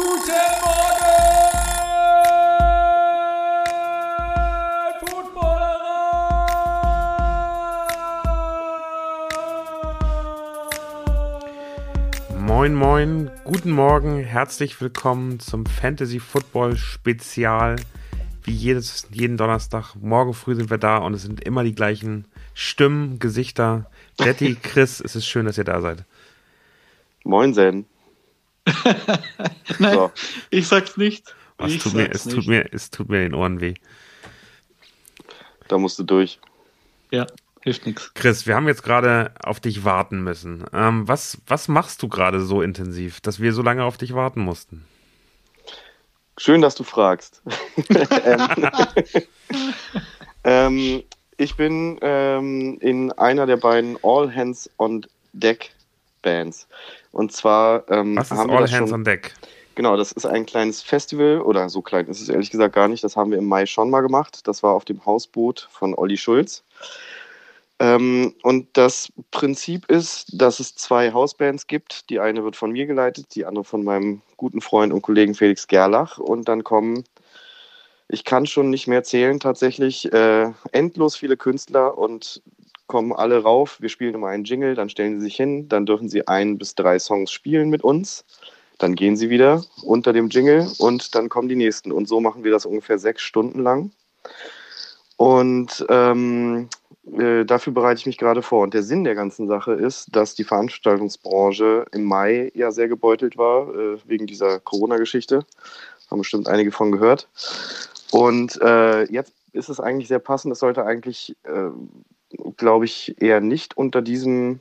Guten Morgen, Footballerer! Moin, moin, guten Morgen, herzlich willkommen zum Fantasy Football Spezial. Wie jedes, jeden Donnerstag. Morgen früh sind wir da und es sind immer die gleichen Stimmen, Gesichter. Betty, Chris, es ist schön, dass ihr da seid. Moin, Sen. Nein, So. ich sag's nicht. Was ich tut mir, sag's es, nicht. tut mir, es tut mir in den Ohren weh. Da musst du durch. Ja, hilft nichts. Chris, wir haben jetzt gerade auf dich warten müssen. Ähm, was, was machst du gerade so intensiv, dass wir so lange auf dich warten mussten? Schön, dass du fragst. ähm, ähm, ich bin ähm, in einer der beiden All Hands on Deck Bands. Und zwar ähm, Was ist haben wir All das Hands schon, on Deck? Genau, das ist ein kleines Festival oder so klein ist es ehrlich gesagt gar nicht. Das haben wir im Mai schon mal gemacht. Das war auf dem Hausboot von Olli Schulz. Ähm, und das Prinzip ist, dass es zwei Hausbands gibt. Die eine wird von mir geleitet, die andere von meinem guten Freund und Kollegen Felix Gerlach. Und dann kommen, ich kann schon nicht mehr zählen, tatsächlich äh, endlos viele Künstler und kommen alle rauf. Wir spielen immer einen Jingle, dann stellen sie sich hin, dann dürfen sie ein bis drei Songs spielen mit uns. Dann gehen sie wieder unter dem Jingle und dann kommen die nächsten. Und so machen wir das ungefähr sechs Stunden lang. Und ähm, äh, dafür bereite ich mich gerade vor. Und der Sinn der ganzen Sache ist, dass die Veranstaltungsbranche im Mai ja sehr gebeutelt war, äh, wegen dieser Corona-Geschichte. Haben bestimmt einige von gehört. Und äh, jetzt ist es eigentlich sehr passend. Es sollte eigentlich, äh, glaube ich, eher nicht unter diesem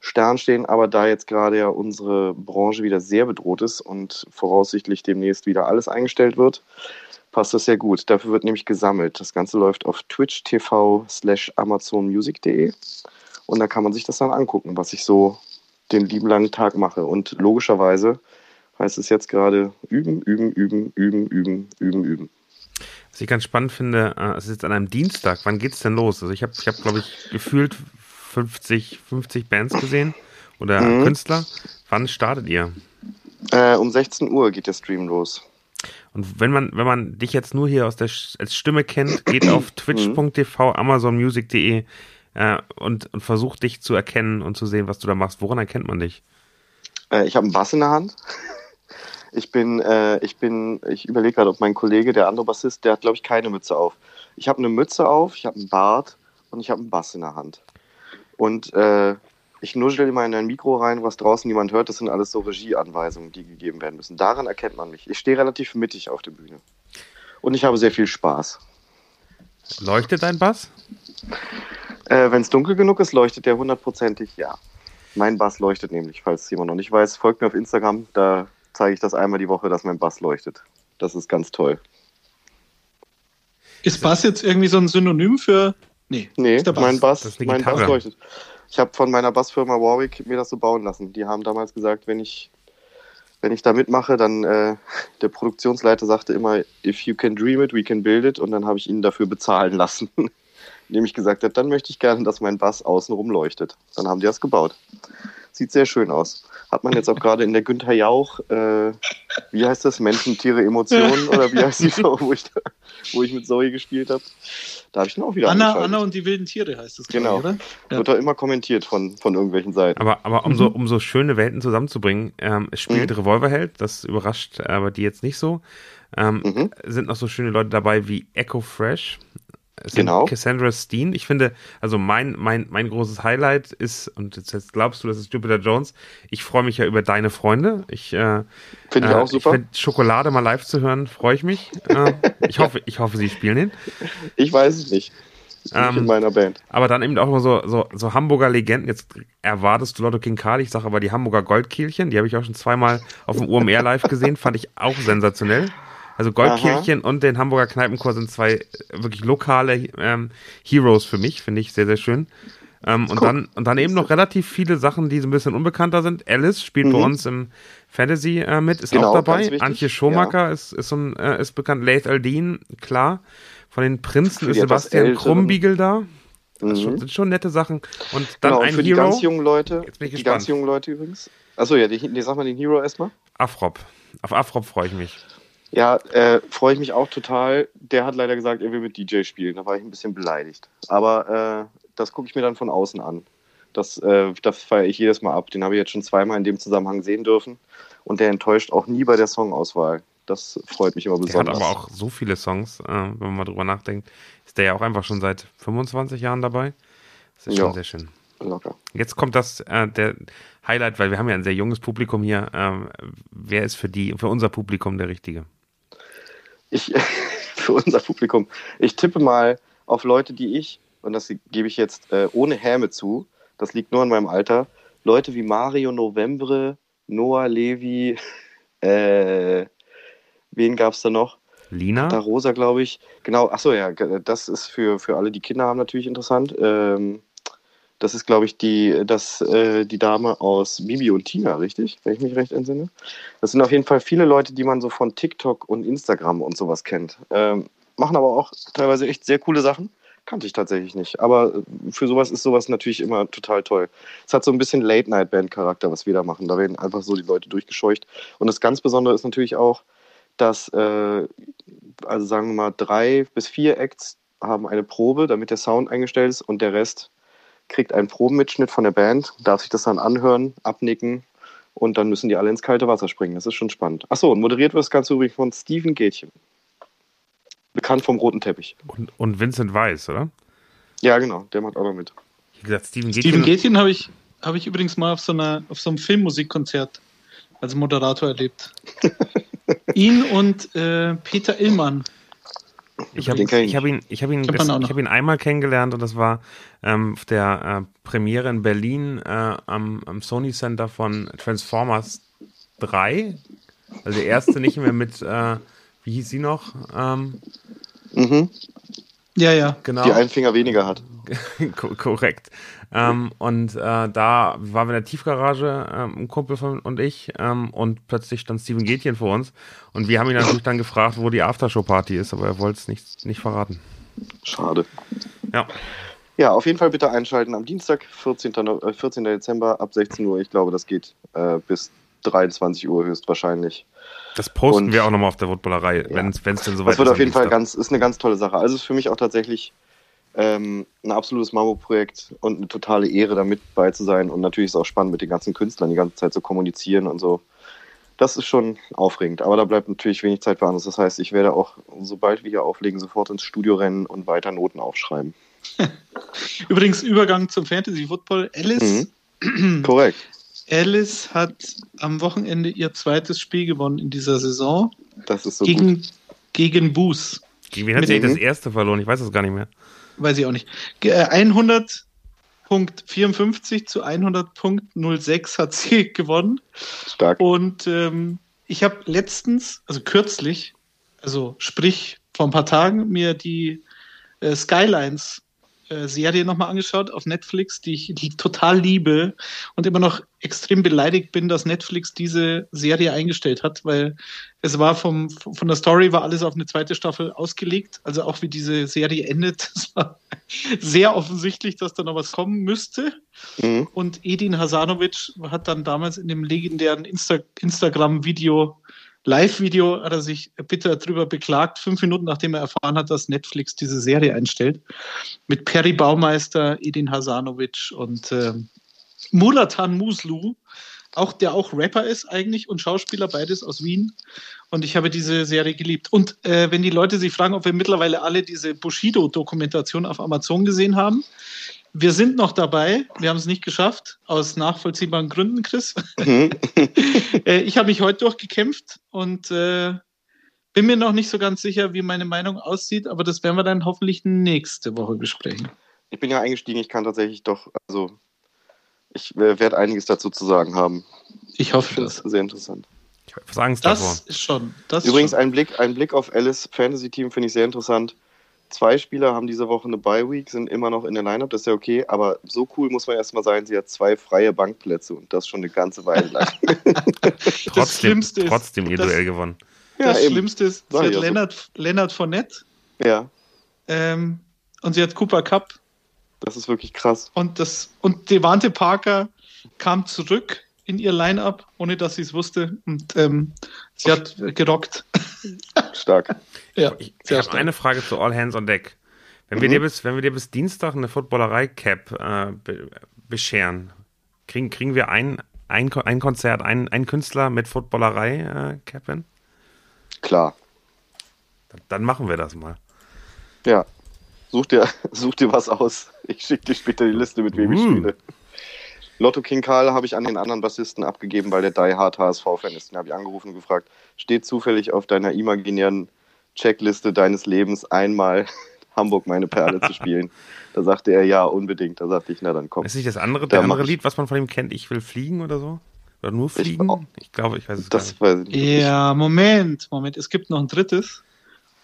Stern stehen, aber da jetzt gerade ja unsere Branche wieder sehr bedroht ist und voraussichtlich demnächst wieder alles eingestellt wird, passt das sehr gut. Dafür wird nämlich gesammelt. Das Ganze läuft auf Twitch TV slash amazonmusic.de und da kann man sich das dann angucken, was ich so den lieben langen Tag mache. Und logischerweise heißt es jetzt gerade üben, üben, üben, üben, üben, üben, üben. Was ich ganz spannend finde, äh, es ist jetzt an einem Dienstag. Wann geht's denn los? Also ich habe, ich hab, glaube ich, gefühlt 50, 50 Bands gesehen oder Mhm. Künstler. Wann startet ihr? Äh, um 16 Uhr geht der Stream los. Und wenn man, wenn man dich jetzt nur hier aus der als Stimme kennt, geht auf twitch.tv, amazonmusic.de äh, und, und versucht dich zu erkennen und zu sehen, was du da machst. Woran erkennt man dich? Äh, ich habe einen Bass in der Hand. Ich bin, äh, ich bin, ich überlege gerade, ob mein Kollege, der andere Bassist, der hat, glaube ich, keine Mütze auf. Ich habe eine Mütze auf, ich habe einen Bart und ich habe einen Bass in der Hand. Und äh, ich nuschel immer in ein Mikro rein, was draußen niemand hört. Das sind alles so Regieanweisungen, die gegeben werden müssen. Daran erkennt man mich. Ich stehe relativ mittig auf der Bühne. Und ich habe sehr viel Spaß. Leuchtet dein Bass? Äh, Wenn es dunkel genug ist, leuchtet der hundertprozentig ja. Mein Bass leuchtet nämlich, falls jemand noch nicht weiß. Folgt mir auf Instagram, da zeige ich das einmal die Woche, dass mein Bass leuchtet. Das ist ganz toll. Ist Bass jetzt irgendwie so ein Synonym für. Nee, Nee, Bass. mein Bass, mein. Bass leuchtet. Ich habe von meiner Bassfirma Warwick mir das so bauen lassen. Die haben damals gesagt, wenn ich, wenn ich da mitmache, dann äh, der Produktionsleiter sagte immer, if you can dream it, we can build it. Und dann habe ich ihn dafür bezahlen lassen. Indem ich gesagt habe, dann möchte ich gerne, dass mein Bass außenrum leuchtet. Dann haben die das gebaut. Sieht sehr schön aus. Hat man jetzt auch gerade in der Günther Jauch, äh, wie heißt das, Menschen, Tiere, Emotionen oder wie heißt die Show, wo ich, da, wo ich mit Zoe gespielt habe? Da habe ich ihn auch wieder Anna. Anna und die wilden Tiere heißt es, Genau. oder? Ja. Wird da immer kommentiert von, von irgendwelchen Seiten. Aber, aber um, so, um so schöne Welten zusammenzubringen, ähm, es spielt Mhm. Revolverheld, das überrascht aber die jetzt nicht so. Ähm, Mhm. Sind noch so schöne Leute dabei wie Echo Fresh. Genau. Cassandra Steen. Ich finde, also mein, mein, mein großes Highlight ist, und jetzt, glaubst du, das ist Jupiter Jones. Ich freue mich ja über deine Freunde. Ich, äh, Finde ich äh, auch super. Ich finde Schokolade mal live zu hören, freue ich mich. Äh, ich hoffe, ich hoffe, sie spielen ihn. Ich weiß es nicht. Ähm, in meiner Band. Aber dann eben auch immer so, so, so Hamburger Legenden. Jetzt erwartest du Lotto King Karl, ich sage aber die Hamburger Goldkehlchen, die habe ich auch schon zweimal auf dem UMR live gesehen, fand ich auch sensationell. Also Goldkehlchen und den Hamburger Kneipenchor sind zwei äh, wirklich lokale ähm, Heroes für mich, finde ich sehr, sehr schön. Ähm, und, dann, und dann eben noch relativ viele Sachen, die so ein bisschen unbekannter sind. Alice spielt bei Mhm. uns im Fantasy äh, mit, ist Genau, auch dabei. Antje Schomaker ist, ist, so ein, äh, ist bekannt. Laith Aldin, klar. Von den Prinzen ist die Sebastian. Krumbiegel da. Das Mhm. schon, sind schon nette Sachen. Und dann Genau, und ein für die Hero, ganz jungen Leute, Jetzt bin ich die gespannt. ganz jungen Leute übrigens. Achso, ja, die, die sag mal den Hero erstmal. Afrop. Auf Afrop freue ich mich. Ja, äh, freue ich mich auch total. Der hat leider gesagt, er will mit DJ spielen. Da war ich ein bisschen beleidigt. Aber äh, das gucke ich mir dann von außen an. Das, äh, das feiere ich jedes Mal ab. Den habe ich jetzt schon zweimal in dem Zusammenhang sehen dürfen. Und der enttäuscht auch nie bei der Songauswahl. Das freut mich immer Der hat besonders. aber auch so viele Songs, äh, wenn man mal drüber nachdenkt. Ist der ja auch einfach schon seit 25 Jahren dabei. Das ist schon Ja. sehr schön. Locker. Jetzt kommt das äh, der Highlight, weil wir haben ja ein sehr junges Publikum hier. Ähm, wer ist für die, für unser Publikum der Richtige? Ich, für unser Publikum, ich tippe mal auf Leute, die ich, und das gebe ich jetzt äh, ohne Häme zu, das liegt nur an meinem Alter, Leute wie Mario Novembre, Noah Levi, äh, wen gab es da noch? Lina? Da Rosa, glaube ich. Genau, achso, ja, das ist für, für alle, die Kinder haben, natürlich interessant. Ähm, das ist, glaube ich, die, das, äh, die Dame aus Bibi und Tina, richtig? Wenn ich mich recht entsinne. Das sind auf jeden Fall viele Leute, die man so von TikTok und Instagram und sowas kennt. Ähm, machen aber auch teilweise echt sehr coole Sachen. Kannte ich tatsächlich nicht. Aber äh, für sowas ist sowas natürlich immer total toll. Es hat so ein bisschen Late-Night-Band-Charakter, was wir da machen. Da werden einfach so die Leute durchgescheucht. Und das ganz Besondere ist natürlich auch, dass, äh, also sagen wir mal, drei bis vier Acts haben eine Probe, damit der Sound eingestellt ist und der Rest kriegt einen Probenmitschnitt von der Band, darf sich das dann anhören, abnicken und dann müssen die alle ins kalte Wasser springen. Das ist schon spannend. Achso, und moderiert wird das Ganze übrigens von Steven Gätchen. Bekannt vom roten Teppich. Und, und Vincent Weiss, oder? Ja, genau, der macht auch noch mit. Wie gesagt, Steven Steven Gätchen. Gätchen habe ich, hab ich übrigens mal auf so, einer, auf so einem Filmmusikkonzert als Moderator erlebt. Ihn und äh, Peter Illmann. Ich habe ich ich hab ihn, ich hab ihn, ich hab ihn einmal kennengelernt und das war ähm, auf der äh, Premiere in Berlin äh, am, am Sony Center von Transformers 3. Also der erste nicht mehr mit, äh, wie hieß sie noch? Ähm, Mhm. Ja, ja. genau. Die einen Finger weniger hat. Ko korrekt. Ähm, und äh, da waren wir in der Tiefgarage, ähm, ein Kumpel von und ich, ähm, und plötzlich stand Steven Gätchen vor uns. Und wir haben ihn natürlich dann gefragt, wo die Aftershow-Party ist, aber er wollte es nicht, nicht verraten. Schade. Ja. Ja, auf jeden Fall bitte einschalten am Dienstag, 14. No- äh, 14. Dezember ab 16 Uhr. Ich glaube, das geht äh, bis 23 Uhr höchstwahrscheinlich. Das posten Und- wir auch nochmal auf der Wutbollerei, Ja. wenn es denn soweit Das wird ist. auf jeden Fall ganz, ist eine ganz tolle Sache. Also es ist für mich auch tatsächlich ähm, ein absolutes Mambo-Projekt und eine totale Ehre, da mit bei zu sein. Und natürlich ist es auch spannend, mit den ganzen Künstlern die ganze Zeit zu kommunizieren und so. Das ist schon aufregend. Aber da bleibt natürlich wenig Zeit für anderes. Das heißt, ich werde auch, sobald wir hier auflegen, sofort ins Studio rennen und weiter Noten aufschreiben. Übrigens, Übergang zum Fantasy Football. Alice, Korrekt. Alice hat am Wochenende ihr zweites Spiel gewonnen in dieser Saison Das ist so gut. gegen, gegen Boos. Gegen wen hat sie das erste verloren? Ich weiß es gar nicht mehr. Weiß ich auch nicht. Ge- äh, 100.54 zu 100.06 hat sie gewonnen. Stark. Und ähm, ich habe letztens, also kürzlich, also sprich vor ein paar Tagen, mir die äh, Skylines äh, Serie nochmal angeschaut auf Netflix, die ich die total liebe und immer noch extrem beleidigt bin, dass Netflix diese Serie eingestellt hat, weil es war vom, von der Story war alles auf eine zweite Staffel ausgelegt, also auch wie diese Serie endet, es war sehr offensichtlich, dass da noch was kommen müsste. Mhm. Und Edin Hasanovic hat dann damals in dem legendären Insta Instagram-Video, Live-Video, hat er sich bitter drüber beklagt, fünf Minuten nachdem er erfahren hat, dass Netflix diese Serie einstellt. Mit Perry Baumeister, Edin Hasanovic und ähm, Mulatan Muslu, auch, der auch Rapper ist eigentlich und Schauspieler, beides aus Wien. Und ich habe diese Serie geliebt. Und äh, wenn die Leute sich fragen, ob wir mittlerweile alle diese Bushido-Dokumentation auf Amazon gesehen haben, wir sind noch dabei. Wir haben es nicht geschafft, aus nachvollziehbaren Gründen, Chris. Mhm. Äh, ich habe mich heute durchgekämpft und äh, bin mir noch nicht so ganz sicher, wie meine Meinung aussieht, aber das werden wir dann hoffentlich nächste Woche besprechen. Ich bin ja eingestiegen, ich kann tatsächlich doch, also ich äh, werde einiges dazu zu sagen haben. Ich hoffe es das. sehr interessant. Ich etwas Angst davor. Das ist schon. Das ist Übrigens, schon. ein Blick, ein Blick auf Alice Fantasy Team finde ich sehr interessant. Zwei Spieler haben diese Woche eine Bye Week, sind immer noch in der Lineup, das ist ja okay, aber so cool muss man erstmal sein, sie hat zwei freie Bankplätze und das schon eine ganze Weile lang. Trotzdem, Schlimmste ist, trotzdem ihr das- Duell gewonnen. das eben. Schlimmste ist, sie hat ja so. Leonard, Leonard Fournette Ja, ähm, und sie hat Cooper Cup das ist wirklich krass. und das und Devante Parker kam zurück in ihr Line-Up, ohne dass sie es wusste. Und ähm, sie hat gerockt. Stark. ja, Ich, ich habe eine Frage zu All Hands on Deck. Wenn, wir, Mhm. dir bis, wenn wir dir bis Dienstag eine Footballerei-Cap äh, be bescheren, kriegen, kriegen wir ein, ein, ein Konzert, ein, ein Künstler mit Footballerei-Cap hin? Klar. Dann, dann machen wir das mal. Ja. Such dir, such dir was aus. Ich schicke dir später die Liste, mit wem ich Uh. spiele. Lotto King Karl habe ich an den anderen Bassisten abgegeben, weil der Die Hard HSV-Fan ist. Den habe ich angerufen und gefragt, steht zufällig auf deiner imaginären Checkliste deines Lebens einmal Hamburg meine Perle zu spielen? Da sagte er ja, unbedingt. Da sagte ich, na dann komm. Ist nicht das andere, der andere ich- Lied, was man von ihm kennt, Ich will fliegen oder so? Oder nur fliegen? auch- Ich, glaube, ich weiß es gar Das nicht. weiß ich nicht. Ja, Moment, Moment. Es gibt noch ein drittes.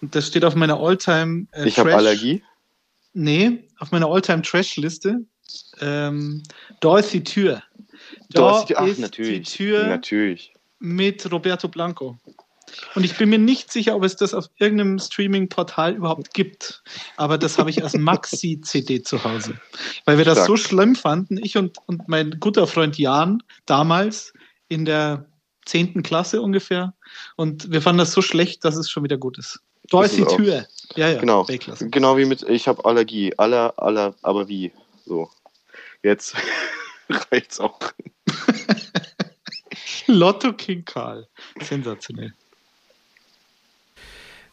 Und das steht auf meiner Alltime äh, Ich habe Allergie. Nee, auf meiner Alltime Trash-Liste. Ähm, da ist die Tür. Da Dorothy- ach, ist natürlich. die Tür Natürlich. mit Roberto Blanco. Und ich bin mir nicht sicher, ob es das auf irgendeinem Streaming-Portal überhaupt gibt. Aber das habe ich als Maxi-CD zu Hause. Weil wir das Stark. so schlimm fanden, ich und, und mein guter Freund Jan damals in der 10. Klasse ungefähr. Und wir fanden das so schlecht, dass es schon wieder gut ist. Da Ist ist die. Tür. Ja, ja. Genau. Genau wie mit Ich habe Allergie. Aller, aller, aber wie? So. Jetzt reicht's auch. Lotto King Karl. Sensationell.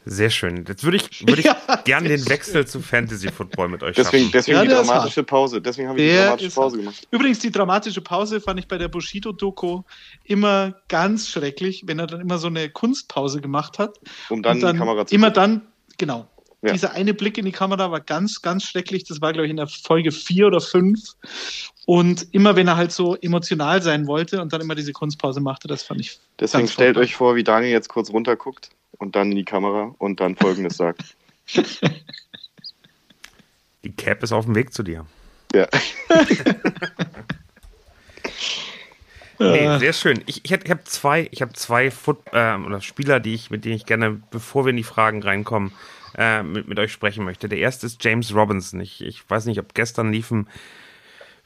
Sehr schön. Jetzt würde ich, würde ich Ja, gerne den Wechsel zu Fantasy Football mit euch Deswegen, schaffen. deswegen Ja, die dramatische Pause. Deswegen habe ich die dramatische Pause hart. gemacht. Übrigens, die dramatische Pause fand ich bei der Bushido-Doku immer ganz schrecklich, wenn er dann immer so eine Kunstpause gemacht hat. Um dann, und dann die Kamera zu Immer dann, genau. Ja. Dieser eine Blick in die Kamera war ganz, ganz schrecklich. Das war, glaube ich, in der Folge vier oder fünf. Und immer, wenn er halt so emotional sein wollte und dann immer diese Kunstpause machte, das fand ich. Deswegen ganz stellt euch vor, wie Daniel jetzt kurz runterguckt und dann in die Kamera und dann folgendes sagt. Die Cap ist auf dem Weg zu dir. Ja. Nee, sehr schön. Ich, ich, habe zwei, ich habe zwei Foot, äh, oder Spieler, die ich, mit denen ich gerne, bevor wir in die Fragen reinkommen, äh, mit, mit euch sprechen möchte. Der erste ist James Robinson. Ich, ich weiß nicht, ob gestern lief ein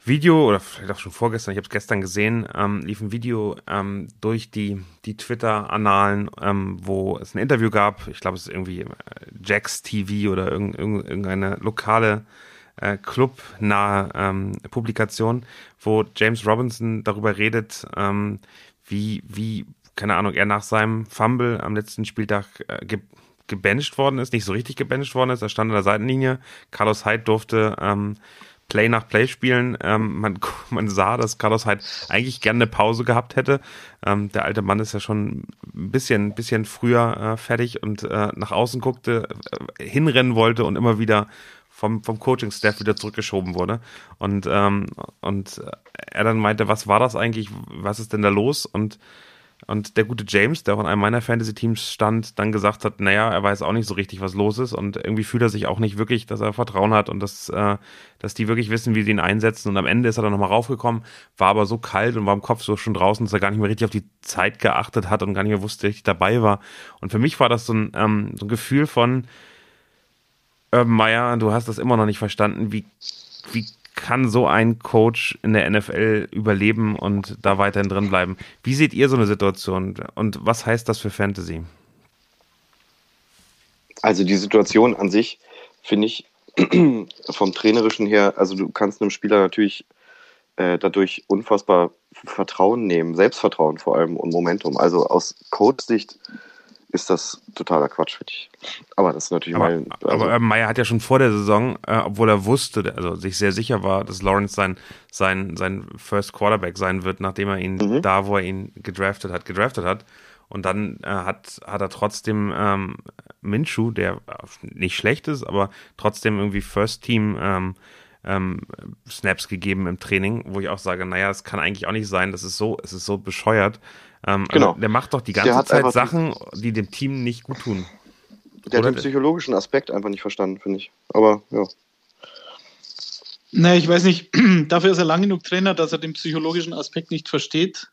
Video oder vielleicht auch schon vorgestern, ich habe es gestern gesehen, ähm, lief ein Video ähm, durch die, die Twitter-Annalen, ähm, wo es ein Interview gab. Ich glaube, es ist irgendwie äh, Jax TV oder irgend, irgend, irgendeine lokale äh, clubnahe ähm, Publikation, wo James Robinson darüber redet, ähm, wie, wie, keine Ahnung, er nach seinem Fumble am letzten Spieltag äh, ge gebencht worden ist, nicht so richtig gebencht worden ist. Er stand an der Seitenlinie. Carlos Hyde durfte ähm, Play nach Play spielen. Ähm, man, man sah, dass Carlos Hyde eigentlich gerne eine Pause gehabt hätte. Ähm, der alte Mann ist ja schon ein bisschen, bisschen früher äh, fertig und äh, nach außen guckte, äh, hinrennen wollte und immer wieder vom, vom Coaching-Staff wieder zurückgeschoben wurde. Und, ähm, und er dann meinte, was war das eigentlich? Was ist denn da los? Und und der gute James, der auch in einem meiner Fantasy-Teams stand, dann gesagt hat, naja, er weiß auch nicht so richtig, was los ist und irgendwie fühlt er sich auch nicht wirklich, dass er Vertrauen hat und dass, äh, dass die wirklich wissen, wie sie ihn einsetzen. Und am Ende ist er dann nochmal raufgekommen, war aber so kalt und war im Kopf so schon draußen, dass er gar nicht mehr richtig auf die Zeit geachtet hat und gar nicht mehr wusste, richtig dabei war. Und für mich war das so ein, ähm, so ein Gefühl von, Urban Meyer, du hast das immer noch nicht verstanden, wie, wie kann so ein Coach in der NFL überleben und da weiterhin drin bleiben? Wie seht ihr so eine Situation und was heißt das für Fantasy? Also die Situation an sich finde ich vom trainerischen her, also du kannst einem Spieler natürlich äh, dadurch unfassbar Vertrauen nehmen, Selbstvertrauen vor allem und Momentum. Also aus Coach-Sicht ist das totaler Quatsch, finde ich. Aber das ist natürlich Aber, mein. Also, aber Urban Meyer hat ja schon vor der Saison, äh, obwohl er wusste, also sich sehr sicher war, dass Lawrence sein, sein, sein First Quarterback sein wird, nachdem er ihn Mhm. da, wo er ihn gedraftet hat, gedraftet hat. Und dann äh, hat, hat er trotzdem ähm, Minshew, der nicht schlecht ist, aber trotzdem irgendwie First Team ähm, ähm, Snaps gegeben im Training, wo ich auch sage, naja, es kann eigentlich auch nicht sein, das ist so, es ist so bescheuert. Ähm, Genau. Also der macht doch die Der ganze hat Zeit Sachen, die dem Team nicht gut tun. der hat den psychologischen Aspekt einfach nicht verstanden, finde ich. Aber ja. Nee, ich weiß nicht. Dafür ist er lang genug Trainer, dass er den psychologischen Aspekt nicht versteht.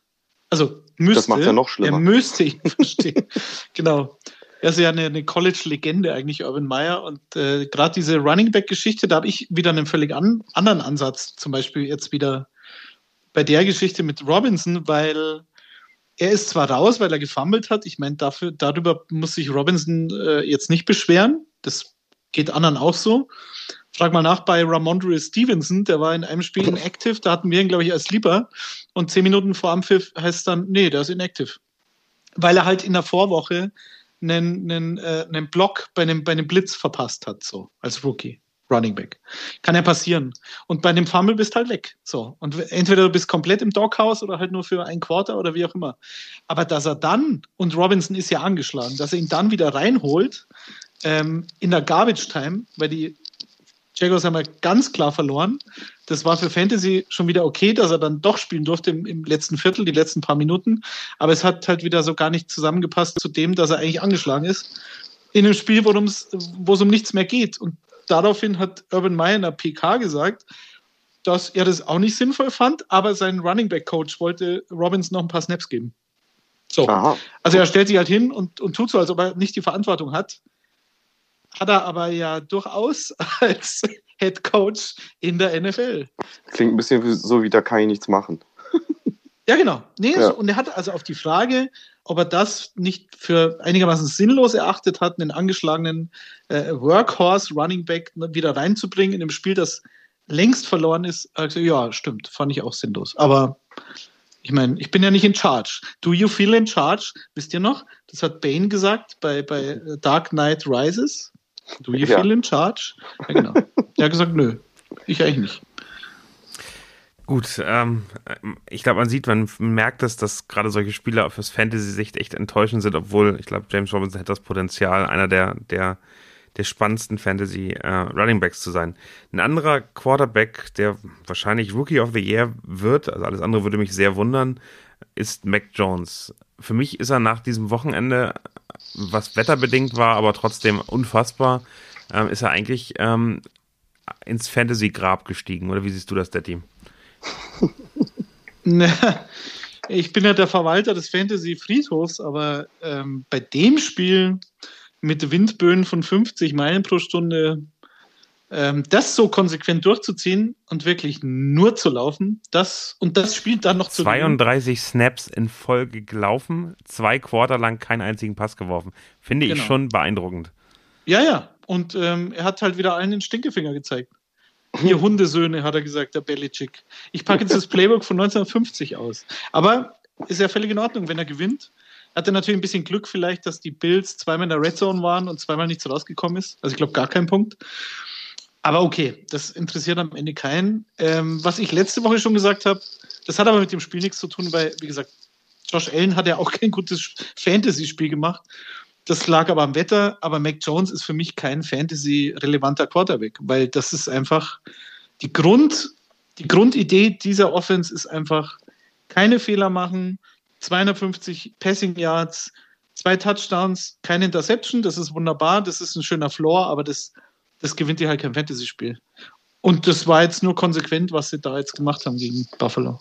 Also müsste. Das macht's ja noch schlimmer. Er müsste ihn verstehen. genau. Er ist ja eine, eine College-Legende eigentlich, Urban Meyer. Und äh, gerade diese Running Back-Geschichte, da habe ich wieder einen völlig an, anderen Ansatz zum Beispiel jetzt wieder bei der Geschichte mit Robinson, weil er ist zwar raus, weil er gefummelt hat. Ich meine, darüber muss sich Robinson äh, jetzt nicht beschweren. Das geht anderen auch so. Frag mal nach bei Ramondre Stevenson, der war in einem Spiel inactive, da hatten wir ihn, glaube ich, als Lieber. Und zehn Minuten vor Ampfiff heißt dann, nee, der ist inactive. Weil er halt in der Vorwoche einen, einen, äh, einen Block bei einem, bei einem Blitz verpasst hat, so als Rookie. Running Back. Kann ja passieren. Und bei dem Fumble bist halt weg. So. Und entweder du bist komplett im Doghouse oder halt nur für ein Quarter oder wie auch immer. Aber dass er dann, und Robinson ist ja angeschlagen, dass er ihn dann wieder reinholt, ähm, in der Garbage Time, weil die Jaguars haben ja ganz klar verloren. Das war für Fantasy schon wieder okay, dass er dann doch spielen durfte im, im, letzten Viertel, die letzten paar Minuten. Aber es hat halt wieder so gar nicht zusammengepasst zu dem, dass er eigentlich angeschlagen ist. In einem Spiel, wo es um nichts mehr geht. Und daraufhin hat Urban Meyer in der PK gesagt, dass er das auch nicht sinnvoll fand, aber sein Running Back Coach wollte Robbins noch ein paar Snaps geben. So. Aha. Also er stellt sich halt hin und, und tut so, als ob er nicht die Verantwortung hat hat er aber ja durchaus als Head Coach in der NFL. Klingt ein bisschen so, wie da kann ich nichts machen. Ja, genau. Nee, ja. So, und er hat also auf die Frage, ob er das nicht für einigermaßen sinnlos erachtet hat, einen angeschlagenen äh, Workhorse Running Back wieder reinzubringen in einem Spiel, das längst verloren ist. Also ja, stimmt, fand ich auch sinnlos. Aber ich meine, ich bin ja nicht in charge. Do you feel in charge? Wisst ihr noch? Das hat Bane gesagt bei, bei Dark Knight Rises. Do you ja. feel in charge? Ja, genau. er hat gesagt, nö, ich eigentlich nicht. Gut, ähm, ich glaube, man sieht, man merkt es, dass gerade solche Spieler fürs Fantasy-Sicht echt enttäuschend sind, obwohl ich glaube, James Robinson hat das Potenzial, einer der, der, der spannendsten Fantasy-Runningbacks äh, zu sein. Ein anderer Quarterback, der wahrscheinlich Rookie of the Year wird, also alles andere würde mich sehr wundern, ist Mac Jones. Für mich ist er nach diesem Wochenende was wetterbedingt war, aber trotzdem unfassbar, ähm, ist er eigentlich ähm, ins Fantasy-Grab gestiegen. Oder wie siehst du das, Daddy? Ich bin ja der Verwalter des Fantasy-Friedhofs, aber ähm, bei dem Spiel mit Windböen von 50 Meilen pro Stunde ähm, das so konsequent durchzuziehen und wirklich nur zu laufen, das und das spielt dann noch zu 32 gewinnen. Snaps in Folge gelaufen, zwei Quarter lang keinen einzigen Pass geworfen. Finde genau. ich schon beeindruckend. Ja, ja. Und ähm, er hat halt wieder allen den Stinkefinger gezeigt. Ihr Hundesöhne, hat er gesagt, der Belichick. Ich packe jetzt das Playbook von 1950 aus. Aber ist ja völlig in Ordnung, wenn er gewinnt. Er hatte natürlich ein bisschen Glück vielleicht, dass die Bills zweimal in der Red Zone waren und zweimal nichts rausgekommen ist. Also ich glaube gar kein Punkt. Aber okay, das interessiert am Ende keinen. Ähm, was ich letzte Woche schon gesagt habe, das hat aber mit dem Spiel nichts zu tun, weil, wie gesagt, Josh Allen hat ja auch kein gutes Fantasy-Spiel gemacht. Das lag aber am Wetter, aber Mac Jones ist für mich kein Fantasy-relevanter Quarterback, weil das ist einfach die Grund, die Grundidee dieser Offense ist einfach keine Fehler machen, 250 Passing Yards, zwei Touchdowns, keine Interception, das ist wunderbar, das ist ein schöner Floor, aber das das gewinnt dir halt kein Fantasy-Spiel. Und das war jetzt nur konsequent, was sie da jetzt gemacht haben gegen Buffalo.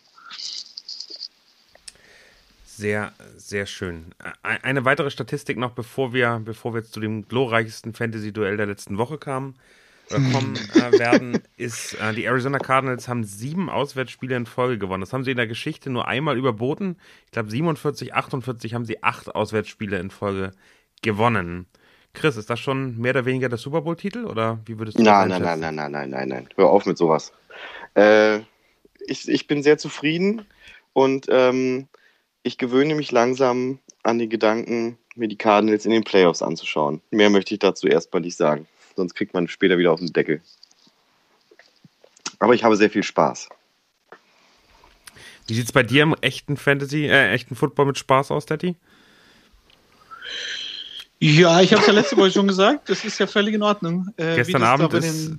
Sehr, sehr schön. Eine weitere Statistik noch, bevor wir, bevor wir jetzt zu dem glorreichsten Fantasy-Duell der letzten Woche kamen, kommen äh, werden, ist, äh, die Arizona Cardinals haben sieben Auswärtsspiele in Folge gewonnen. Das haben sie in der Geschichte nur einmal überboten. Ich glaube, 47, 48 haben sie acht Auswärtsspiele in Folge gewonnen. Chris, ist das schon mehr oder weniger der Super Bowl-Titel oder wie würdest du nein, das Nein, nein, nein, nein, nein, nein, nein. Hör auf mit sowas. Äh, ich, ich bin sehr zufrieden und ähm, ich gewöhne mich langsam an den Gedanken, mir die Cardinals in den Playoffs anzuschauen. Mehr möchte ich dazu erstmal nicht sagen. Sonst kriegt man später wieder auf den Deckel. Aber ich habe sehr viel Spaß. Wie sieht es bei dir im echten Fantasy, äh, echten Football mit Spaß aus, Daddy? Ja, ich habe es ja letzte Woche schon gesagt, das ist ja völlig in Ordnung. Äh, Gestern Abend ist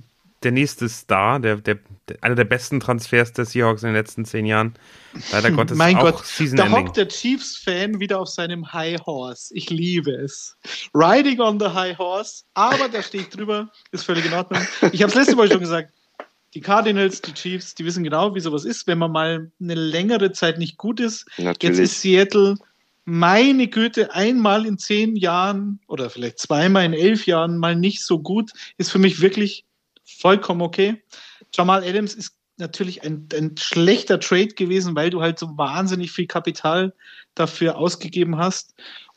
der nächste Star, der, der, der, einer der besten Transfers der Seahawks in den letzten zehn Jahren. Leider Gottes mein auch Gott, Season da hockt der Chiefs-Fan wieder auf seinem High Horse. Ich liebe es. Riding on the High Horse, aber da stehe ich drüber, ist völlig in Ordnung. Ich habe es letzte Woche schon gesagt, die Cardinals, die Chiefs, die wissen genau, wie sowas ist, wenn man mal eine längere Zeit nicht gut ist. Natürlich. Jetzt ist Seattle meine Güte, einmal in zehn Jahren oder vielleicht zweimal in elf Jahren mal nicht so gut, ist für mich wirklich vollkommen okay. Jamal Adams ist natürlich ein, ein schlechter Trade gewesen, weil du halt so wahnsinnig viel Kapital dafür ausgegeben hast.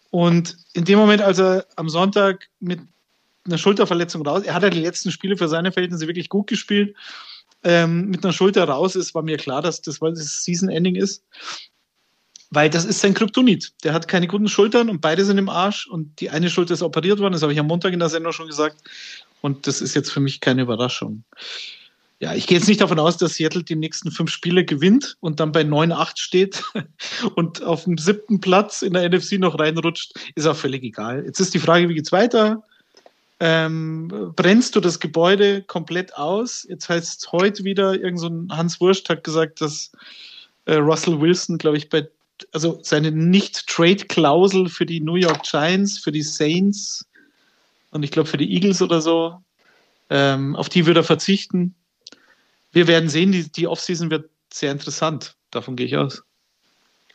Und in dem Moment, als er am Sonntag mit einer Schulterverletzung raus, er hat ja die letzten Spiele für seine Verhältnisse wirklich gut gespielt, ähm, mit einer Schulter raus ist, war mir klar, dass das, weil das Season-Ending ist. Weil das ist sein Kryptonit. Der hat keine guten Schultern und beide sind im Arsch und die eine Schulter ist operiert worden, das habe ich am Montag in der Sendung schon gesagt. Und das ist jetzt für mich keine Überraschung. Ja, ich gehe jetzt nicht davon aus, dass Seattle die nächsten fünf Spiele gewinnt und dann bei 9-8 steht und auf dem siebten Platz in der NFC noch reinrutscht. Ist auch völlig egal. Jetzt ist die Frage, wie geht's weiter? Ähm, brennst du das Gebäude komplett aus? Jetzt heißt es heute wieder, irgend so ein Hans Wurst hat gesagt, dass äh, Russell Wilson, glaube ich, bei also seine Nicht-Trade-Klausel für die New York Giants, für die Saints und ich glaube für die Eagles oder so, ähm, auf die würde er verzichten. Wir werden sehen, die, die Offseason wird sehr interessant. Davon gehe ich aus.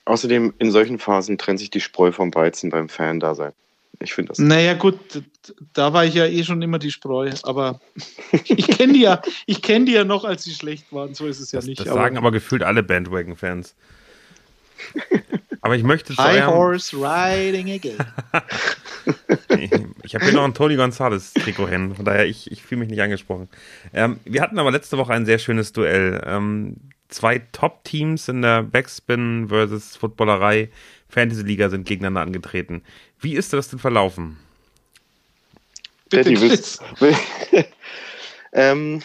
Außerdem, in solchen Phasen trennt sich die Spreu vom Weizen beim Fan-Dasein. Ich finde das. Naja, gut, da war ich ja eh schon immer die Spreu, aber ich kenne die ja, ich kenne die ja noch, als sie schlecht waren. So ist es ja das, nicht. Das sagen aber gefühlt alle Bandwagon-Fans. Aber ich möchte zu High Horse Riding again. ich habe hier noch ein Tony Gonzalez Trikot hin, von daher ich, ich fühle mich nicht angesprochen. Ähm, wir hatten aber letzte Woche ein sehr schönes Duell. Ähm, zwei Top-Teams in der Backspin versus Footballerei Fantasy Liga sind gegeneinander angetreten. Wie ist das denn verlaufen? Bitte, Chris. ähm,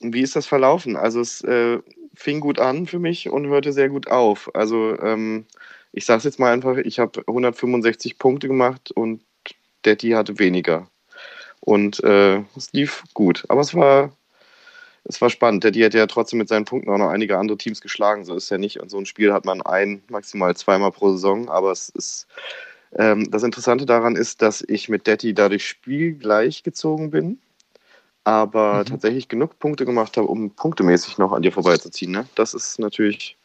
wie ist das verlaufen? Also es äh, fing gut an für mich und hörte sehr gut auf. Also ähm, ich sage es jetzt mal einfach, ich habe 165 Punkte gemacht und Daddy hatte weniger. Und äh, es lief gut. Aber es war, es war spannend. Daddy hätte ja trotzdem mit seinen Punkten auch noch einige andere Teams geschlagen. So ist ja nicht. Und so ein Spiel hat man ein, maximal zweimal pro Saison. Aber es ist ähm, das Interessante daran ist, dass ich mit Daddy dadurch spielgleich gezogen bin aber mhm. tatsächlich genug Punkte gemacht habe, um punktemäßig noch an dir vorbeizuziehen. Ne? Das ist natürlich,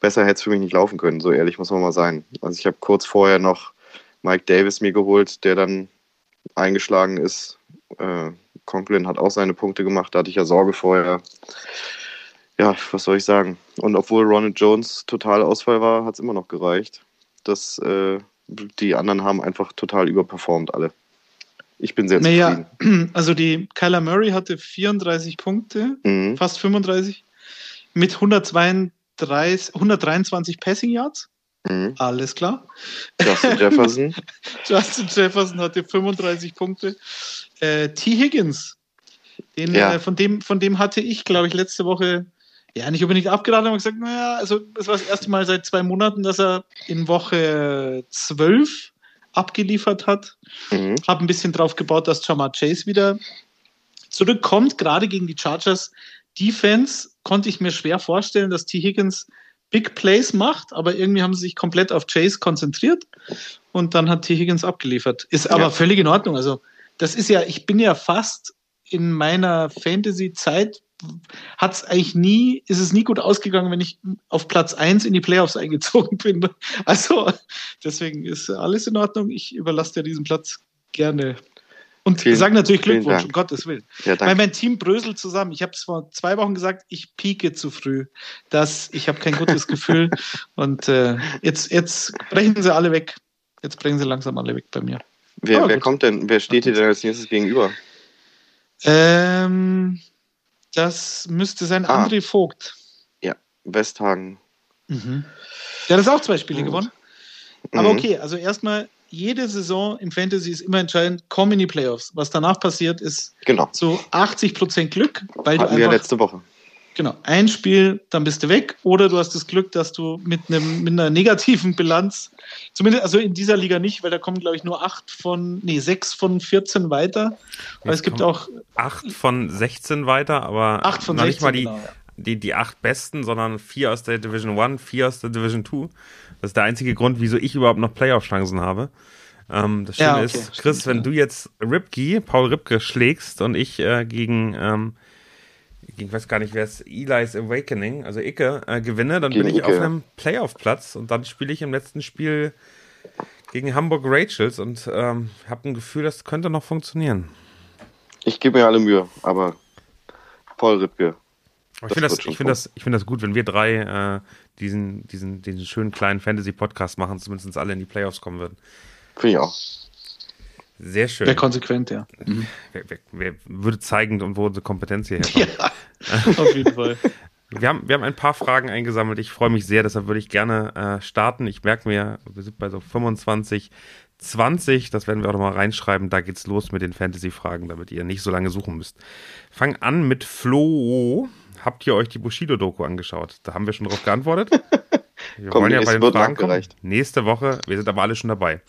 besser hätte es für mich nicht laufen können, so ehrlich muss man mal sein. Also ich habe kurz vorher noch Mike Davis mir geholt, der dann eingeschlagen ist. Äh, Conklin hat auch seine Punkte gemacht, da hatte ich ja Sorge vorher. Ja, was soll ich sagen? Und obwohl Ronald Jones total Ausfall war, hat es immer noch gereicht. Das, äh, die anderen haben einfach total überperformt alle. Ich bin sehr naja, zufrieden. Also die Kyler Murray hatte 34 Punkte, mhm. fast 35, mit 132, 123 Passing Yards. Mhm. Alles klar. Justin Jefferson. Justin Jefferson hatte 35 Punkte. Äh, T. Higgins, den, ja. äh, von, dem, von dem hatte ich, glaube ich, letzte Woche ja, nicht unbedingt abgeraten, aber gesagt, naja, also das war das erste Mal seit zwei Monaten, dass er in Woche 12 abgeliefert hat. Mhm. Habe ein bisschen drauf gebaut, dass Jamar Chase wieder zurückkommt, gerade gegen die Chargers. Defense konnte ich mir schwer vorstellen, dass T. Higgins Big Plays macht, aber irgendwie haben sie sich komplett auf Chase konzentriert und dann hat T. Higgins abgeliefert. Ist aber ja. völlig in Ordnung. Also, das ist ja, ich bin ja fast in meiner Fantasy-Zeit hat es eigentlich nie, ist es nie gut ausgegangen, wenn ich auf Platz 1 in die Playoffs eingezogen bin. Also deswegen ist alles in Ordnung. Ich überlasse dir diesen Platz gerne. Und vielen, sage natürlich Glückwunsch, um Gottes Willen. Ja, Weil mein Team bröselt zusammen. Ich habe es vor zwei Wochen gesagt, ich pieke zu früh. Das, ich habe kein gutes Gefühl. Und äh, jetzt, jetzt brechen sie alle weg. Jetzt bringen sie langsam alle weg bei mir. Wer, wer kommt denn, wer steht dir denn als nächstes gegenüber? Ähm, das müsste sein ah. André Vogt. Ja, Westhagen. Mhm. Der hat auch zwei Spiele mhm. gewonnen. Aber mhm. okay, also erstmal, jede Saison im Fantasy ist immer entscheidend, komm in die Playoffs. Was danach passiert, ist genau. so 80% Glück, weil Hatten du einfach, wir letzte Woche. Genau, ein Spiel, dann bist du weg. Oder du hast das Glück, dass du mit, einem, mit einer negativen Bilanz, zumindest also in dieser Liga nicht, weil da kommen, glaube ich, nur acht von, nee, sechs von 14 weiter. Weil es gibt auch. Acht von 16 weiter, aber acht von noch 16, nicht mal die, genau, ja. Die, die acht besten, sondern vier aus der Division 1, vier aus der Division 2. Das ist der einzige Grund, wieso ich überhaupt noch Playoff-Chancen habe. Ähm, das Schöne ja, okay, ist, Chris, stimmt, wenn ja. du jetzt Ripke, Paul Ripke schlägst und ich äh, gegen ähm, ich weiß gar nicht, wer es Eli's Awakening, also Icke, äh, gewinne, dann gegen bin ich Icke. auf einem Playoff-Platz und dann spiele ich im letzten Spiel gegen Hamburg Rachels und ähm, habe ein Gefühl, das könnte noch funktionieren. Ich gebe mir alle Mühe, aber Paul Rippke. Ich finde das, ich finde das, ich finde das gut, wenn wir drei äh, diesen, diesen, diesen schönen kleinen Fantasy-Podcast machen, zumindest alle in die Playoffs kommen würden. Finde ich auch. Sehr schön. Wäre konsequent, ja. Mhm. Wer, wer, wer, würde zeigen, wo unsere Kompetenz hierher kommt. Ja, auf jeden Fall. Wir haben, wir haben ein paar Fragen eingesammelt. Ich freue mich sehr, deshalb würde ich gerne äh, starten. Ich merke mir, wir sind bei so 25, 20. Das werden wir auch nochmal reinschreiben. Da geht's los mit den Fantasy-Fragen, damit ihr nicht so lange suchen müsst. Fang an mit Flo. Habt ihr euch die Bushido-Doku angeschaut? Da haben wir schon drauf geantwortet. Wir Komm, wollen ja bei den Fragen kommen. Nächste Woche. Wir sind aber alle schon dabei.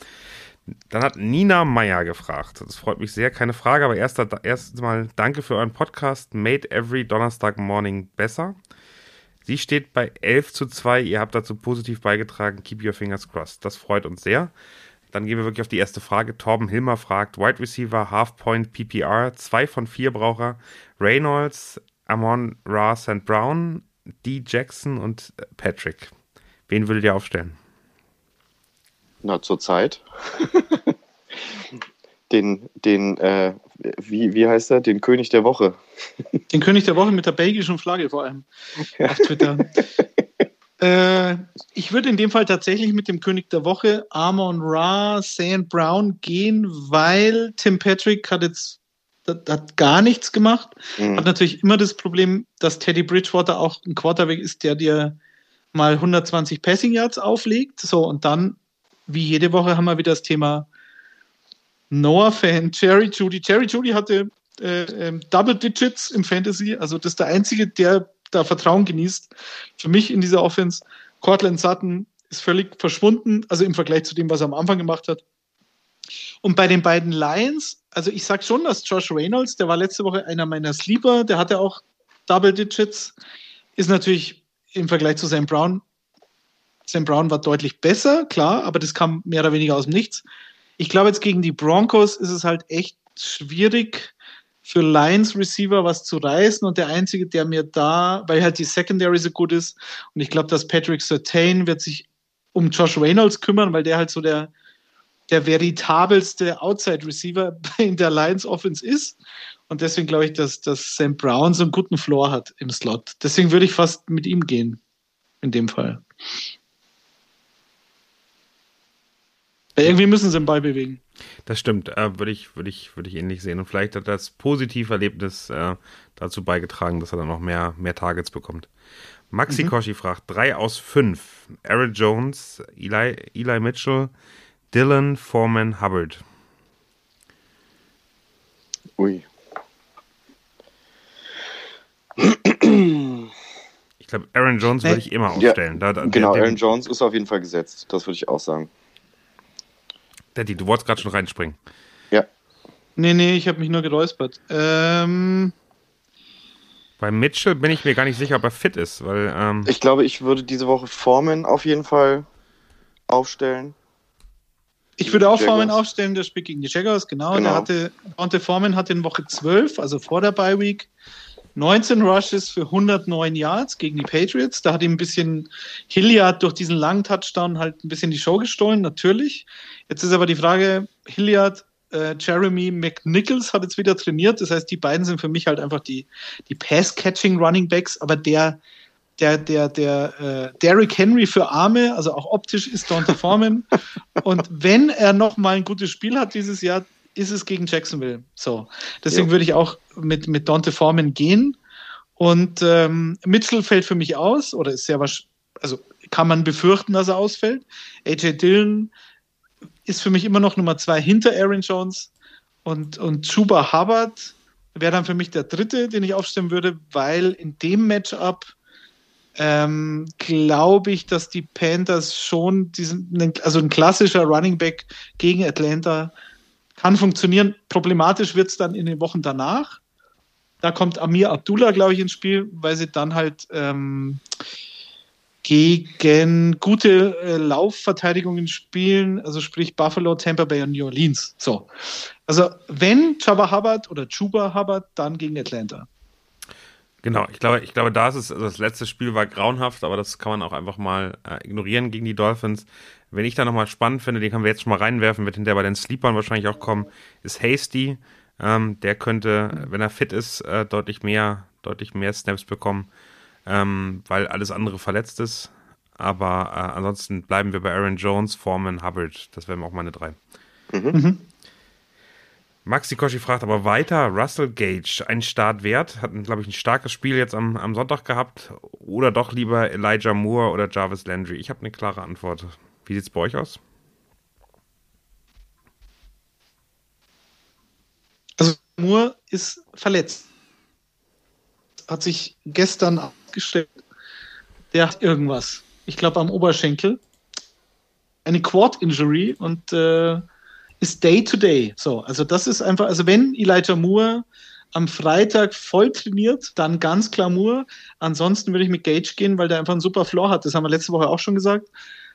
Dann hat Nina Meyer gefragt. Das freut mich sehr. Keine Frage, aber erst, erstens mal danke für euren Podcast. Made every Donnerstag Morning besser. Sie steht bei 11 zu 2. Ihr habt dazu positiv beigetragen. Keep your fingers crossed. Das freut uns sehr. Dann gehen wir wirklich auf die erste Frage. Torben Hilmer fragt: Wide Receiver, Half Point PPR. Zwei von vier Braucher. Reynolds, Amon Ra St. Brown, D. Jackson und Patrick. Wen würdet ihr aufstellen? Na, zur Zeit. den, den, äh, wie, wie heißt er? Den König der Woche. Den König der Woche mit der belgischen Flagge vor allem auf Twitter. äh, ich würde in dem Fall tatsächlich mit dem König der Woche, Amon Ra, St. Brown gehen, weil Tim Patrick hat jetzt hat, hat gar nichts gemacht. Mhm. Hat natürlich immer das Problem, dass Teddy Bridgewater auch ein Quarterback ist, der dir mal 120 Passing Yards auflegt. So, und dann, wie jede Woche, haben wir wieder das Thema Noah-Fan, Jerry Judy. Jerry Judy hatte äh, ähm, Double Digits im Fantasy, also das ist der Einzige, der da Vertrauen genießt. Für mich in dieser Offense, Cortland Sutton ist völlig verschwunden, also im Vergleich zu dem, was er am Anfang gemacht hat. Und bei den beiden Lions, also ich sag schon, dass Josh Reynolds, der war letzte Woche einer meiner Sleeper, der hatte auch Double Digits, ist natürlich im Vergleich zu Sam Brown. Sam Brown war deutlich besser, klar, aber das kam mehr oder weniger aus dem Nichts. Ich glaube, jetzt gegen die Broncos ist es halt echt schwierig für Lions Receiver was zu reißen und der einzige, der mir da, weil halt die Secondary so gut ist und ich glaube, dass Patrick Sertain wird sich um Josh Reynolds kümmern, weil der halt so der, der veritabelste Outside Receiver in der Lions Offense ist. Und deswegen glaube ich, dass, dass Sam Brown so einen guten Floor hat im Slot. Deswegen würde ich fast mit ihm gehen. In dem Fall. Weil irgendwie müssen sie den Ball bewegen. Das stimmt, äh, würde ich, würde ich, würde ich ähnlich sehen. Und vielleicht hat das positive Erlebnis äh, dazu beigetragen, dass er dann noch mehr, mehr Targets bekommt. Maxi Mhm. Koshi fragt: drei aus fünf. Aaron Jones, Eli, Eli Mitchell, Dylan Foreman Hubbard. Ui. Ich glaube, Aaron Jones würde ich immer Ja, aufstellen. Da, da, Genau, der, Aaron Jones ist auf jeden Fall gesetzt. Das würde ich auch sagen. Daddy, du wolltest gerade schon reinspringen. Ja. Nee, nee, ich habe mich nur geräuspert. Ähm, Bei Mitchell bin ich mir gar nicht sicher, ob er fit ist, weil ähm, Ich glaube, ich würde diese Woche Foreman auf jeden Fall aufstellen. Ich würde auch Jaguars. Foreman aufstellen, der spielt gegen die Jaguars, genau. Genau. Der hatte, Dante Foreman hatte in Woche 12, also vor der Bye Week, 19 Rushes für 109 Yards gegen die Patriots. Da hat ihm ein bisschen Hilliard durch diesen langen Touchdown halt ein bisschen die Show gestohlen, natürlich. Jetzt ist aber die Frage, Hilliard, äh, Jeremy McNichols hat jetzt wieder trainiert. Das heißt, die beiden sind für mich halt einfach die, die Pass-Catching Running Backs, aber der, der, der, der äh, Derrick Henry für Arme, also auch optisch ist Dante Foreman. Und wenn er noch mal ein gutes Spiel hat dieses Jahr, ist es gegen Jacksonville. So. Deswegen Ja. würde ich auch mit, mit Dante Foreman gehen. Und ähm, Mitchell fällt für mich aus, oder ist sehr wahrscheinlich, also kann man befürchten, dass er ausfällt. AJ Dillon ist für mich immer noch Nummer zwei hinter Aaron Jones. Und, und Chuba Hubbard wäre dann für mich der dritte, den ich aufstellen würde, weil in dem Matchup ähm, glaube ich, dass die Panthers schon diesen, also ein klassischer Running Back gegen Atlanta kann funktionieren. Problematisch wird es dann in den Wochen danach. Da kommt Amir Abdullah, glaube ich, ins Spiel, weil sie dann halt ähm, gegen gute äh, Laufverteidigungen spielen, also sprich Buffalo, Tampa Bay und New Orleans. So. Also wenn Chuba Hubbard oder Chuba Hubbard, dann gegen Atlanta. Genau, ich glaube, ich glaube, da ist es, also das letzte Spiel war grauenhaft, aber das kann man auch einfach mal äh, ignorieren gegen die Dolphins. Wenn ich da nochmal spannend finde, den können wir jetzt schon mal reinwerfen, wird hinterher bei den Sleepern wahrscheinlich auch kommen, ist Hasty. Ähm, der könnte, wenn er fit ist, äh, deutlich mehr deutlich mehr Snaps bekommen, ähm, weil alles andere verletzt ist. Aber äh, ansonsten bleiben wir bei Aaron Jones, Foreman, Hubbard. Das wären auch meine drei. Mhm. Maxi Koschi fragt aber weiter, Russell Gage, ein Start wert, hat, glaube ich, ein starkes Spiel jetzt am, am Sonntag gehabt oder doch lieber Elijah Moore oder Jarvis Landry? Ich habe eine klare Antwort. Wie sieht es bei euch aus? Also Moore ist verletzt. Hat sich gestern abgestellt. Der hat irgendwas. Ich glaube am Oberschenkel. Eine Quad-Injury und äh, ist Day to Day. So, also das ist einfach, also wenn Elijah Moore am Freitag voll trainiert, dann ganz klar Moore. Ansonsten würde ich mit Gage gehen, weil der einfach einen super Floor hat. Das haben wir letzte Woche auch schon gesagt.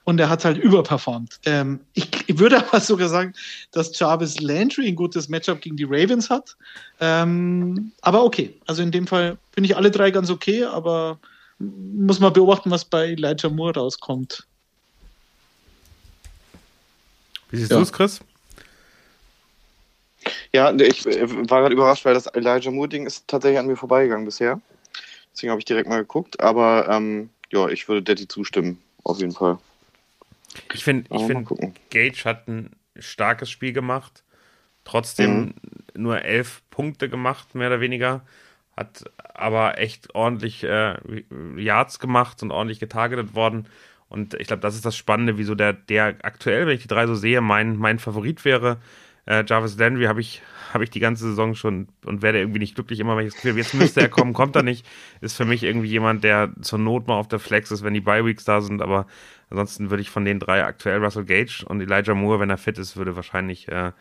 Und er hat halt überperformt. Ähm, ich, ich, würde aber sogar sagen, dass Jarvis Landry ein gutes Matchup gegen die Ravens hat. Ähm, aber okay, also in dem Fall finde ich alle drei ganz okay, aber muss man beobachten, was bei Elijah Moore rauskommt. Wie siehst ja. du es, Chris? Ja, ich äh, war gerade überrascht, weil das Elijah Moore-Ding ist tatsächlich an mir vorbeigegangen bisher. Deswegen habe ich direkt mal geguckt. Aber ähm, ja, ich würde Daddy zustimmen, auf jeden Fall. Ich finde, ich find, Gage hat ein starkes Spiel gemacht. Trotzdem mhm. nur elf Punkte gemacht, mehr oder weniger. Hat aber echt ordentlich äh, Yards gemacht und ordentlich getargetet worden. Und ich glaube, das ist das Spannende, wieso der, der aktuell, wenn ich die drei so sehe, mein, mein Favorit wäre. Äh, Jarvis Landry habe ich, hab ich die ganze Saison schon und werde irgendwie nicht glücklich, immer wenn ich das Gefühl jetzt müsste er kommen, kommt er nicht. Ist für mich irgendwie jemand, der zur Not mal auf der Flex ist, wenn die Bye-Weeks da sind, aber ansonsten würde ich von den drei aktuell Russell Gage und Elijah Moore, wenn er fit ist, würde wahrscheinlich äh,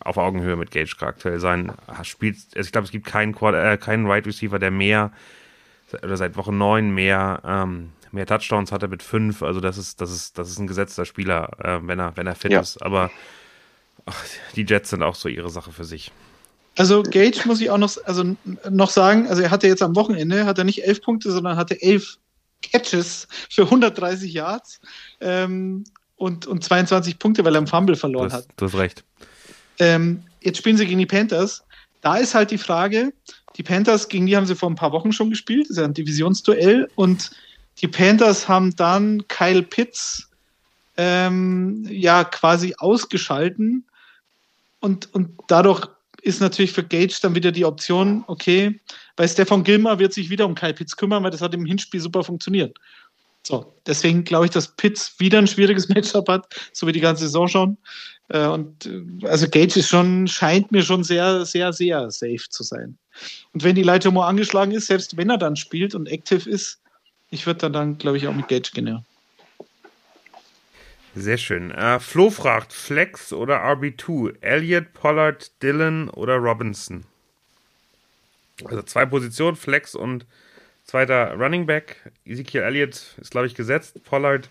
auf Augenhöhe mit Gage aktuell sein. Spielt, also ich glaube, es gibt keinen, äh, keinen Wide right Receiver, der mehr oder seit Woche neun mehr ähm, mehr Touchdowns hatte mit fünf. Also das ist das ist das ist ein gesetzter Spieler, äh, wenn er wenn er fit ja. ist. Aber ach, die Jets sind auch so ihre Sache für sich. Also Gage muss ich auch noch, also noch sagen, also er hatte jetzt am Wochenende, hat er nicht elf Punkte, sondern hatte elf Catches für 130 Yards ähm, und, und 22 Punkte, weil er einen Fumble verloren das, hat. Du hast recht. Ähm, jetzt spielen sie gegen die Panthers. Da ist halt die Frage, die Panthers, gegen die haben sie vor ein paar Wochen schon gespielt, das ist ja ein Divisionsduell und die Panthers haben dann Kyle Pitts ähm, ja quasi ausgeschalten und, und dadurch ist natürlich für Gage dann wieder die Option, okay, bei Stefan Gilmer wird sich wieder um Kyle Pitts kümmern, weil das hat im Hinspiel super funktioniert. So, deswegen glaube ich, dass Pitts wieder ein schwieriges Matchup hat, so wie die ganze Saison schon. Äh, und äh, also Gage ist schon, scheint mir schon sehr, sehr, sehr safe zu sein. Und wenn die Moore angeschlagen ist, selbst wenn er dann spielt und active ist, ich würde dann, dann glaube ich, auch mit Gage gehen, ja. Sehr schön. Äh, Flo fragt, Flex oder RB2? Elliott, Pollard, Dylan oder Robinson? Also zwei Positionen, Flex und zweiter Running Back. Ezekiel Elliott ist, glaube ich, gesetzt. Pollard,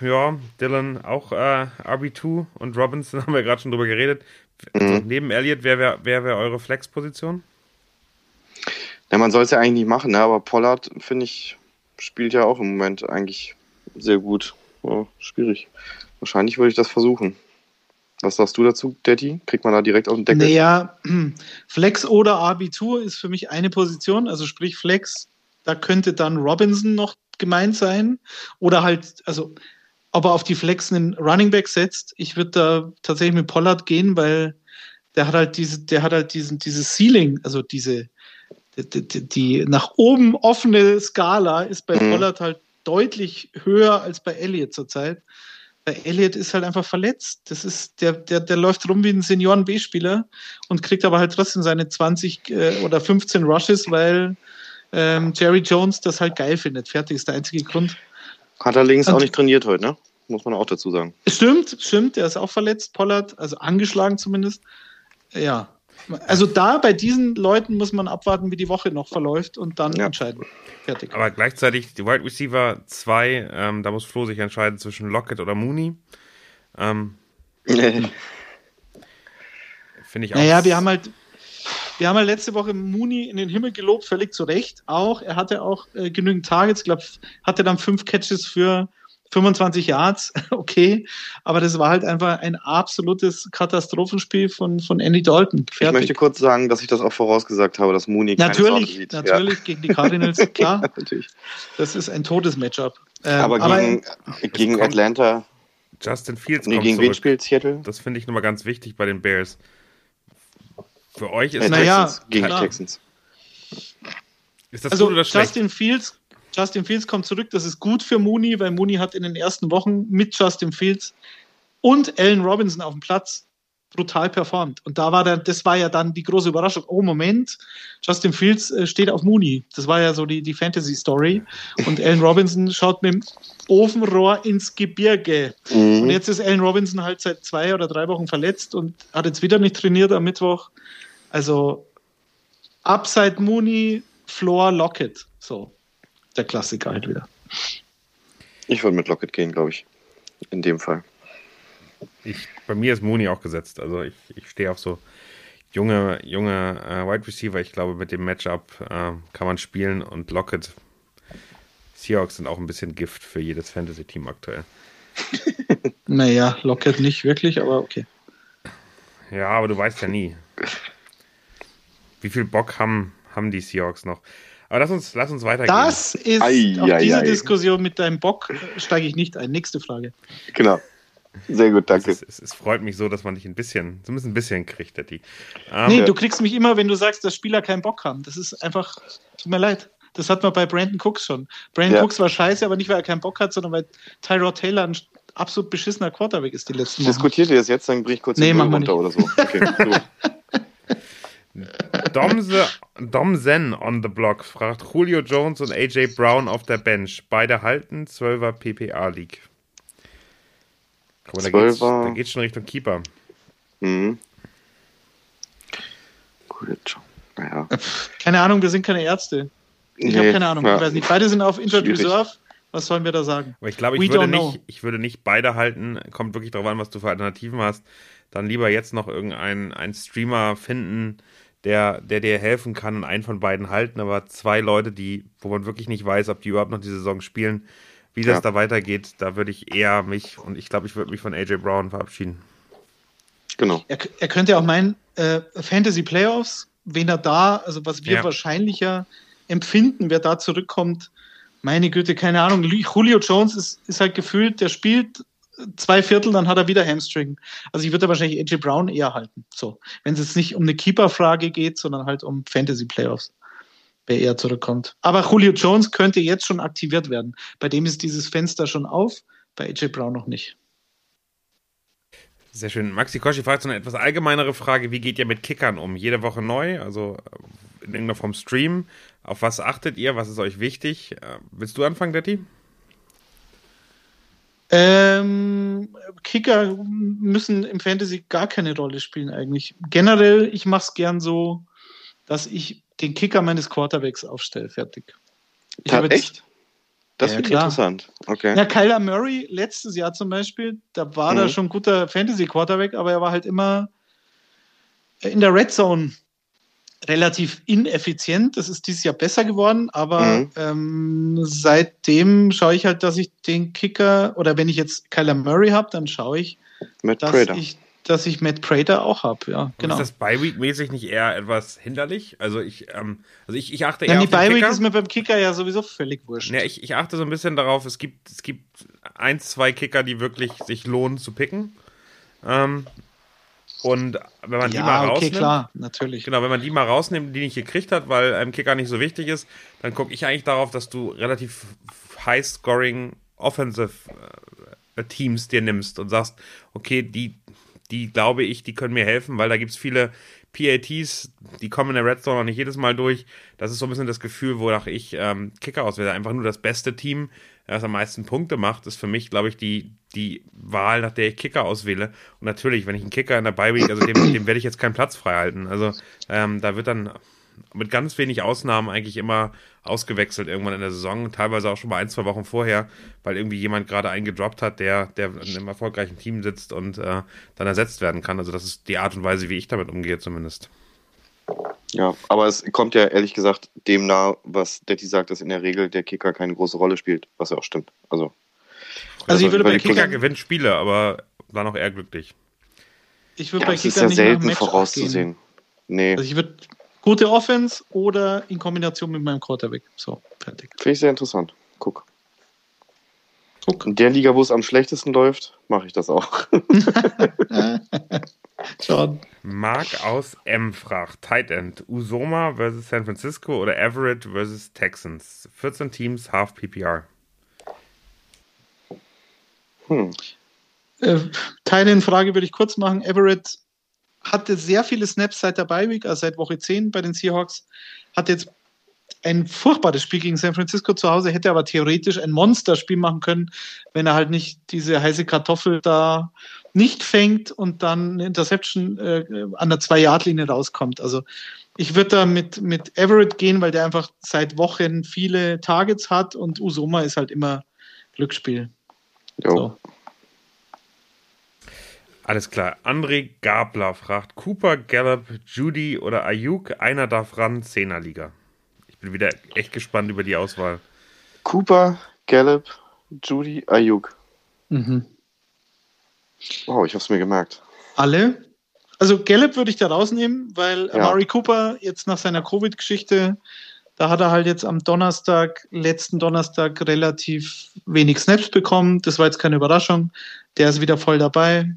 ja, Dylan auch äh, RB2 und Robinson haben wir gerade schon drüber geredet. Also neben Elliott, wer wäre wer wär eure Flex-Position? Ja, man soll es ja eigentlich nicht machen, ne? aber Pollard, finde ich, spielt ja auch im Moment eigentlich sehr gut oh, schwierig. Wahrscheinlich würde ich das versuchen. Was sagst du dazu, Daddy? Kriegt man da direkt auf den Deckel? Naja, Flex oder Abitur ist für mich eine Position. Also sprich Flex, da könnte dann Robinson noch gemeint sein. Oder halt, also ob er auf die Flex einen Running Back setzt. Ich würde da tatsächlich mit Pollard gehen, weil der hat halt diese, der hat halt diesen, dieses Ceiling, also diese, die, die, die nach oben offene Skala ist bei mhm. Pollard halt deutlich höher als bei Elliott zurzeit. Bei Elliott ist halt einfach verletzt. Das ist, der, der, der läuft rum wie ein Senioren-B-Spieler und kriegt aber halt trotzdem seine 20 äh, oder 15 Rushes, weil ähm, Jerry Jones das halt geil findet. Fertig ist der einzige Grund. Hat er links und, auch nicht trainiert heute, ne? Muss man auch dazu sagen. Stimmt, stimmt, der ist auch verletzt, Pollard, also angeschlagen zumindest. Ja, also da bei diesen Leuten muss man abwarten, wie die Woche noch verläuft und dann ja. entscheiden. Fertig. Aber gleichzeitig die Wide Receiver 2, ähm, da muss Flo sich entscheiden zwischen Lockett oder Mooney. Ähm, Finde ich auch. Naja, wir haben halt, wir haben halt letzte Woche Mooney in den Himmel gelobt, völlig zu Recht auch. Er hatte auch äh, genügend Targets, ich glaube, hatte dann fünf Catches für 25 Yards, okay, aber das war halt einfach ein absolutes Katastrophenspiel von, von Andy Dalton. Fertig. Ich möchte kurz sagen, dass ich das auch vorausgesagt habe, dass Mooney natürlich, sieht. Natürlich, ja. gegen die Cardinals, klar. ja, natürlich. Das ist ein totes Matchup. Ähm, aber gegen, aber, gegen Atlanta. Justin Fields nee, gegen wen spielt Seattle? Das finde ich nochmal ganz wichtig bei den Bears. Für euch ist äh, naja, gegen klar. Texans. Ist das also gut oder schlecht? Justin Fields Justin Fields kommt zurück. Das ist gut für Mooney, weil Mooney hat in den ersten Wochen mit Justin Fields und Allen Robinson auf dem Platz brutal performt. Und da war dann, das war ja dann die große Überraschung. Oh, Moment, Justin Fields äh, steht auf Mooney. Das war ja so die, die Fantasy-Story. Und Allen Robinson schaut mit dem Ofenrohr ins Gebirge. Mhm. Und jetzt ist Allen Robinson halt seit zwei oder drei Wochen verletzt und hat jetzt wieder nicht trainiert am Mittwoch. Also Upside Mooney, Floor Locket. So der Klassiker halt wieder. Ich würde mit Lockett gehen, glaube ich. In dem Fall. Ich, bei mir ist Mooney auch gesetzt. Also ich, ich stehe auf so junge, junge äh, Wide Receiver. Ich glaube, mit dem Matchup äh, kann man spielen und Lockett. Seahawks sind auch ein bisschen Gift für jedes Fantasy-Team aktuell. naja, Lockett nicht wirklich, aber okay. Ja, aber du weißt ja nie. Wie viel Bock haben, haben die Seahawks noch? Aber lass uns, lass uns weitergehen. Das ist, ei, auf ei, diese ei. Diskussion mit deinem Bock steige ich nicht ein. Nächste Frage. Genau. Sehr gut, danke. Es, es, es, freut mich so, dass man dich ein bisschen, zumindest ein bisschen kriegt, Detti. Ähm, nee, du kriegst mich immer, wenn du sagst, dass Spieler keinen Bock haben. Das ist einfach, tut mir leid. Das hat man bei Brandon Cooks schon. Brandon ja. Cooks war scheiße, aber nicht, weil er keinen Bock hat, sondern weil Tyrod Taylor ein absolut beschissener Quarterback ist die letzten Wochen. Diskutiert ihr das jetzt, dann bring ich kurz nee, den runter oder so. Okay, so. Domse, Domsen on the block fragt Julio Jones und AJ Brown auf der Bench. Beide halten 12er PPA League. Guck mal, da geht's, da geht's schon Richtung Keeper. Mhm. Naja. Keine Ahnung, wir sind keine Ärzte. Ich nee, habe keine Ahnung. Ja. Ich weiß nicht. Beide sind auf Injured Reserve. Was sollen wir da sagen? Aber ich glaube, ich, würde nicht, ich würde nicht beide halten. Kommt wirklich darauf an, was du für Alternativen hast. Dann lieber jetzt noch irgendeinen Streamer finden, der, der dir helfen kann und einen von beiden halten, aber zwei Leute, die, wo man wirklich nicht weiß, ob die überhaupt noch die Saison spielen, wie das ja. da weitergeht, da würde ich eher mich und ich glaube, ich würde mich von AJ Brown verabschieden. Genau. Er, er könnte auch meinen, äh, Fantasy Playoffs, wen er da, also was wir ja. wahrscheinlicher empfinden, wer da zurückkommt, meine Güte, keine Ahnung. Julio Jones ist, ist halt gefühlt, der spielt zwei Viertel, dann hat er wieder Hamstring. Also ich würde wahrscheinlich AJ Brown eher halten. So, wenn es jetzt nicht um eine Keeper-Frage geht, sondern halt um Fantasy-Playoffs, wer eher zurückkommt. Aber Julio Jones könnte jetzt schon aktiviert werden. Bei dem ist dieses Fenster schon auf, bei AJ Brown noch nicht. Sehr schön. Maxi Koschi fragt so eine etwas allgemeinere Frage. Wie geht ihr mit Kickern um? Jede Woche neu, also in irgendeiner Form Stream. Auf was achtet ihr? Was ist euch wichtig? Äh, willst du anfangen, Detti? Ähm, Kicker müssen im Fantasy gar keine Rolle spielen eigentlich. Generell, ich mache es gern so, dass ich den Kicker meines Quarterbacks aufstelle. Fertig. Ich habe echt? Das ja, finde ich interessant. Okay. Ja, Kyler Murray letztes Jahr zum Beispiel, da war mhm. er schon guter Fantasy-Quarterback, aber er war halt immer in der Red Zone relativ ineffizient. Das ist dieses Jahr besser geworden, aber mhm. ähm, seitdem schaue ich halt, dass ich den Kicker oder wenn ich jetzt Kyler Murray habe, dann schaue ich, Matt dass Prater. ich dass ich Matt Prater auch habe, ja, genau. Ist das Bi-Week-mäßig nicht eher etwas hinderlich? Also ich, ähm, also ich, ich achte eher ja, die auf den Bi-Week ist mir beim Kicker ja sowieso völlig wurscht. Ja, ich, ich achte so ein bisschen darauf, es gibt, es gibt ein, zwei Kicker, die wirklich sich lohnen zu picken. Ähm, und wenn man ja, die mal rausnimmt, okay, klar, natürlich. Genau, wenn man die mal rausnimmt, die nicht gekriegt hat, weil einem Kicker nicht so wichtig ist, dann gucke ich eigentlich darauf, dass du relativ high-scoring Offensive äh, Teams dir nimmst und sagst, okay, die, die glaube ich, die können mir helfen, weil da gibt es viele PATs, die kommen in der Red Zone noch nicht jedes Mal durch. Das ist so ein bisschen das Gefühl, wonach ich ähm, Kicker auswähle. Einfach nur das beste Team, das am meisten Punkte macht, ist für mich, glaube ich, die, die Wahl, nach der ich Kicker auswähle. Und natürlich, wenn ich einen Kicker in der Bye also dem, dem werde ich jetzt keinen Platz frei halten. Also ähm, da wird dann mit ganz wenig Ausnahmen eigentlich immer ausgewechselt irgendwann in der Saison, teilweise auch schon mal ein, zwei Wochen vorher, weil irgendwie jemand gerade einen gedroppt hat, der, der in einem erfolgreichen Team sitzt und äh, dann ersetzt werden kann. Also das ist die Art und Weise, wie ich damit umgehe zumindest. Ja, aber es kommt ja ehrlich gesagt dem nah, was Detti sagt, dass in der Regel der Kicker keine große Rolle spielt, was ja auch stimmt. Also Also ich würde Weil bei Kicker Kicker, gewinnt Spiele, aber war noch eher glücklich. ich würde Ja, bei das ist Kicker ja nicht selten Match vorauszusehen. Nee, Also ich würde gute Offense oder in Kombination mit meinem Quarterback. So, fertig. finde ich sehr interessant. Guck. Guck. In der Liga, wo es am schlechtesten läuft, mache ich das auch. Schauen. Mark aus M fragt, Tight End, Usoma versus San Francisco oder Everett versus Texans? 14 Teams, Half PPR. Hm. Äh, Teile in Frage würde ich kurz machen. Everett hatte sehr viele Snaps seit der Bye-Week, also seit Woche 10 bei den Seahawks. Hat jetzt ein furchtbares Spiel gegen San Francisco zu Hause, hätte aber theoretisch ein Monsterspiel machen können, wenn er halt nicht diese heiße Kartoffel da nicht fängt und dann eine Interception äh, an der Zwei-Yard-Linie rauskommt. Also ich würde da mit, mit Everett gehen, weil der einfach seit Wochen viele Targets hat und Usoma ist halt immer Glücksspiel. Jo. So. Alles klar. André Gabler fragt, Cooper, Gallup, Judy oder Ayuk? Einer darf ran, 10er Liga. Ich bin wieder echt gespannt über die Auswahl. Cooper, Gallup, Judy, Ayuk. Mhm. Wow, ich habe es mir gemerkt. Alle. Also Gallup würde ich da rausnehmen, weil Ja. Amari Cooper jetzt nach seiner Covid-Geschichte, da hat er halt jetzt am Donnerstag, letzten Donnerstag relativ wenig Snaps bekommen. Das war jetzt keine Überraschung. Der ist wieder voll dabei.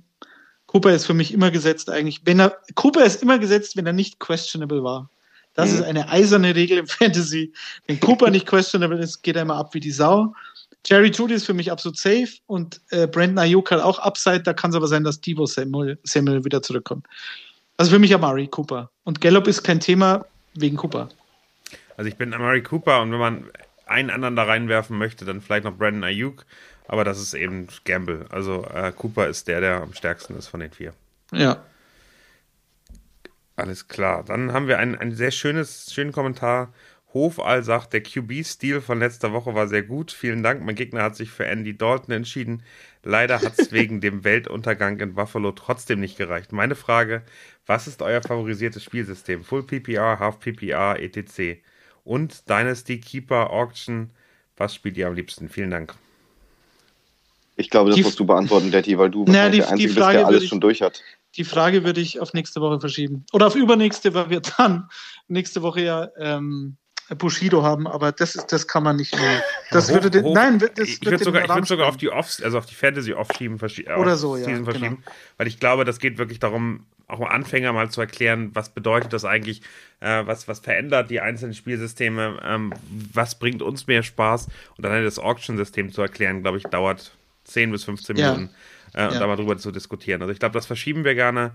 Cooper ist für mich immer gesetzt eigentlich. Wenn er, Cooper ist immer gesetzt, wenn er nicht questionable war. Das Mhm. ist eine eiserne Regel im Fantasy. Wenn Cooper nicht questionable ist, geht er immer ab wie die Sau. Jerry Judy ist für mich absolut safe und äh, Brandon Ayuk hat auch Upside. Da kann es aber sein, dass Debo Samuel, Samuel wieder zurückkommt. Also für mich Amari Cooper. Und Gallup ist kein Thema wegen Cooper. Also ich bin Amari Cooper und wenn man einen anderen da reinwerfen möchte, dann vielleicht noch Brandon Ayuk. Aber das ist eben Gamble. Also äh, Cooper ist der, der am stärksten ist von den vier. Ja. Alles klar. Dann haben wir ein, ein sehr schönes, schönen Kommentar. Hofall sagt, der QB-Stil von letzter Woche war sehr gut. Vielen Dank. Mein Gegner hat sich für Andy Dalton entschieden. Leider hat es wegen dem Weltuntergang in Buffalo trotzdem nicht gereicht. Meine Frage, was ist euer favorisiertes Spielsystem? Full PPR, Half PPR, etc. Und Dynasty Keeper Auction, was spielt ihr am liebsten? Vielen Dank. Ich glaube, das Die- musst du beantworten, Daddy, weil du Na, wahrscheinlich die- der Einzige die bist, Frage der alles würde ich- schon durch hat. Die Frage würde ich auf nächste Woche verschieben. Oder auf übernächste, weil wir dann nächste Woche ja ähm, Bushido haben, aber das ist, das kann man nicht mehr. Das Hoch- würde den, hoch- nein, das ich würde sogar, ich würd sogar auf die Offs, also auf die Fantasy Offschieben verschi äh, Oder so, ja, genau. verschieben, weil ich glaube, das geht wirklich darum, auch mal Anfänger mal zu erklären, was bedeutet das eigentlich, äh, was, was verändert die einzelnen Spielsysteme, ähm, was bringt uns mehr Spaß und dann das Auction-System zu erklären, glaube ich, dauert 10 bis 15 Ja. Minuten, äh, und Ja. da mal drüber zu diskutieren. Also ich glaube, das verschieben wir gerne.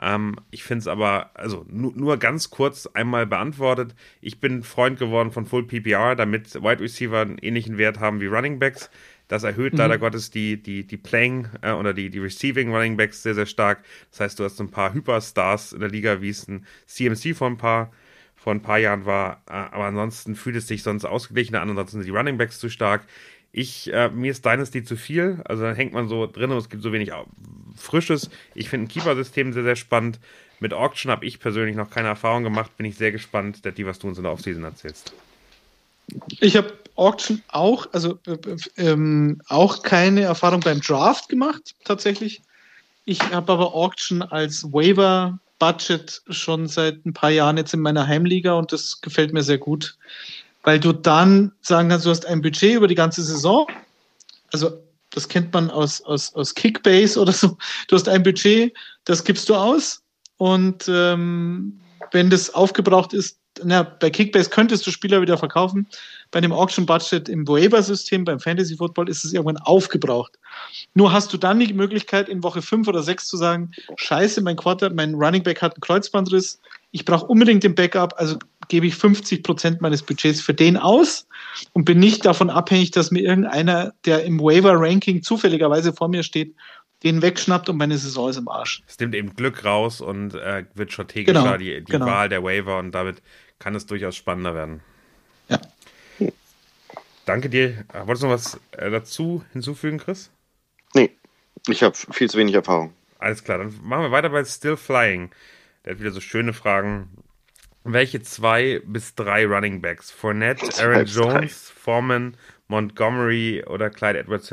Ähm, ich finde es aber, also nu nur ganz kurz einmal beantwortet. Ich bin Freund geworden von Full PPR, damit Wide Receiver einen ähnlichen Wert haben wie Running Backs. Das erhöht leider Gottes die, die, die Playing äh, oder die, die Receiving Running Backs sehr, sehr stark. Das heißt, du hast ein paar Hyperstars in der Liga, wie es ein CMC vor ein paar, vor ein paar Jahren war. Äh, aber ansonsten fühlt es sich sonst ausgeglichen an. Ansonsten sind die Running Backs zu stark. Ich, äh, mir ist Dynasty zu viel. Also dann hängt man so drin und es gibt so wenig au- Frisches. Ich finde ein Keeper-System sehr, sehr spannend. Mit Auction habe ich persönlich noch keine Erfahrung gemacht. Bin ich sehr gespannt, Detti, was du uns in der Offseason erzählst. Ich habe Auction auch, also äh, äh, ähm, auch keine Erfahrung beim Draft gemacht, tatsächlich. Ich habe aber Auction als Waiver-Budget schon seit ein paar Jahren jetzt in meiner Heimliga und das gefällt mir sehr gut, weil du dann sagen kannst, du hast ein Budget über die ganze Saison. Also das kennt man aus, aus, aus Kickbase oder so. Du hast ein Budget, das gibst du aus und ähm, wenn das aufgebraucht ist, na, bei Kickbase könntest du Spieler wieder verkaufen. Bei dem Auction Budget im Waiver-System, beim Fantasy Football, ist es irgendwann aufgebraucht. Nur hast du dann die Möglichkeit, in Woche 5 oder 6 zu sagen, scheiße, mein Quarter, mein Running Back hat einen Kreuzbandriss, ich brauche unbedingt den Backup, also gebe ich 50 Prozent meines Budgets für den aus und bin nicht davon abhängig, dass mir irgendeiner, der im Waiver-Ranking zufälligerweise vor mir steht, den wegschnappt und meine Saison ist im Arsch. Es nimmt eben Glück raus und äh, wird strategischer, Genau, die, die genau. Wahl der Waiver und damit kann es durchaus spannender werden. Ja. Danke dir. Äh, Wolltest du noch was äh, dazu hinzufügen, Chris? Nee, ich habe viel zu wenig Erfahrung. Alles klar, dann machen wir weiter bei Still Flying. Der hat wieder so schöne Fragen. Welche zwei bis drei Running Backs? Fournette, Aaron. Jones, Foreman, Montgomery oder Clyde Edwards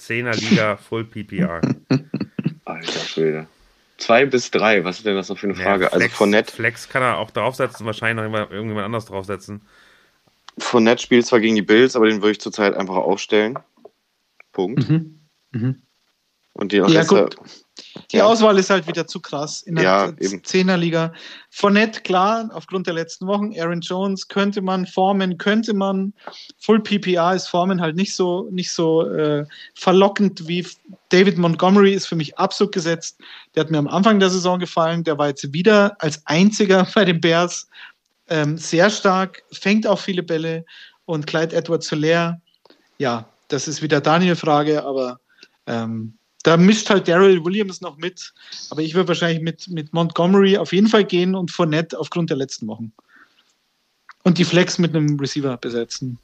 Hilaire? 10er Liga Full PPR. Alter Schwede. Zwei bis drei, was ist denn das noch für eine Frage? Ja, Flex, also Fournette, Flex kann er auch draufsetzen, wahrscheinlich noch immer irgendjemand anders draufsetzen. Fournette spielt zwar gegen die Bills, aber den würde ich zurzeit einfach aufstellen. Punkt. Mhm. Mhm. Und die Ja, Rest, gut. Die Ja. Auswahl ist halt wieder zu krass in der Ja. Zehnerliga. Fournette, klar, aufgrund der letzten Wochen. Aaron Jones könnte man, Foreman könnte man. Full PPR ist Foreman halt nicht so, nicht so äh, verlockend wie David Montgomery ist für mich absolut gesetzt. Der hat mir am Anfang der Saison gefallen. Der war jetzt wieder als einziger bei den Bears ähm, sehr stark, fängt auch viele Bälle und Clyde Edwards Hilaire, ja, das ist wieder Daniel-Frage, aber ähm, da mischt halt Daryl Williams noch mit. Aber ich würde wahrscheinlich mit, mit Montgomery auf jeden Fall gehen und Fournette aufgrund der letzten Wochen. Und die Flex mit einem Receiver besetzen.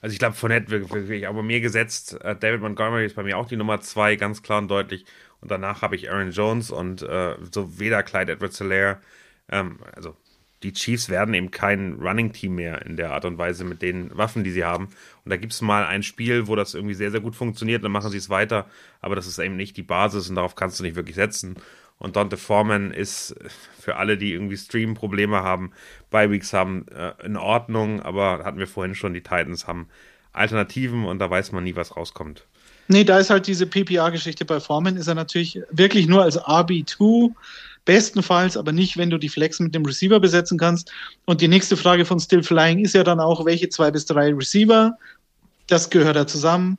Also ich glaube, Fournette wirklich, aber mir gesetzt. Äh, David Montgomery ist bei mir auch die Nummer zwei, ganz klar und deutlich. Und danach habe ich Aaron Jones und äh, so weder Clyde Edwards Hilaire. Ähm, also die Chiefs werden eben kein Running-Team mehr in der Art und Weise mit den Waffen, die sie haben. Und da gibt es mal ein Spiel, wo das irgendwie sehr, sehr gut funktioniert, dann machen sie es weiter. Aber das ist eben nicht die Basis und darauf kannst du nicht wirklich setzen. Und Dante Foreman ist für alle, die irgendwie Stream-Probleme haben, Bi-Weeks haben, äh, in Ordnung. Aber hatten wir vorhin schon, die Titans haben Alternativen und da weiß man nie, was rauskommt. Nee, da ist halt diese PPA-Geschichte bei Foreman, ist er natürlich wirklich nur als RB2 bestenfalls, aber nicht, wenn du die Flex mit dem Receiver besetzen kannst. Und die nächste Frage von Still Flying ist ja dann auch, welche zwei bis drei Receiver, das gehört da zusammen.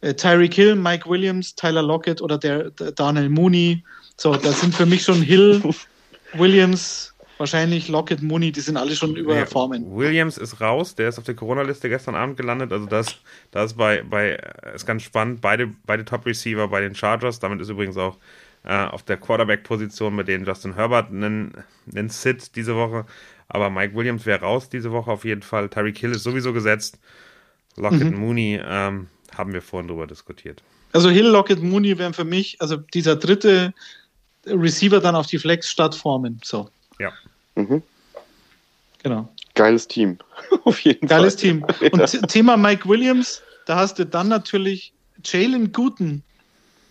Äh, Tyreek Hill, Mike Williams, Tyler Lockett oder der, der Darnell Mooney. So, das sind für mich schon Hill, Williams, wahrscheinlich Lockett, Mooney, die sind alle schon über Ja. Williams ist raus, der ist auf der Corona-Liste gestern Abend gelandet. Also das, das ist bei, bei ist ganz spannend. Beide, beide Top-Receiver bei den Chargers. Damit ist übrigens auch auf der Quarterback-Position mit denen Justin Herbert einen, einen Sit diese Woche. Aber Mike Williams wäre raus diese Woche auf jeden Fall. Tyreek Hill ist sowieso gesetzt. Lockett Mhm. Mooney ähm, haben wir vorhin drüber diskutiert. Also Hill, Lockett, Mooney wären für mich, also dieser dritte Receiver dann auf die Flex statt Foreman. So, Ja. Mhm. genau. Geiles Team. Auf jeden Geiles Fall. Team. Und Thema Mike Williams, da hast du dann natürlich Jalen Guten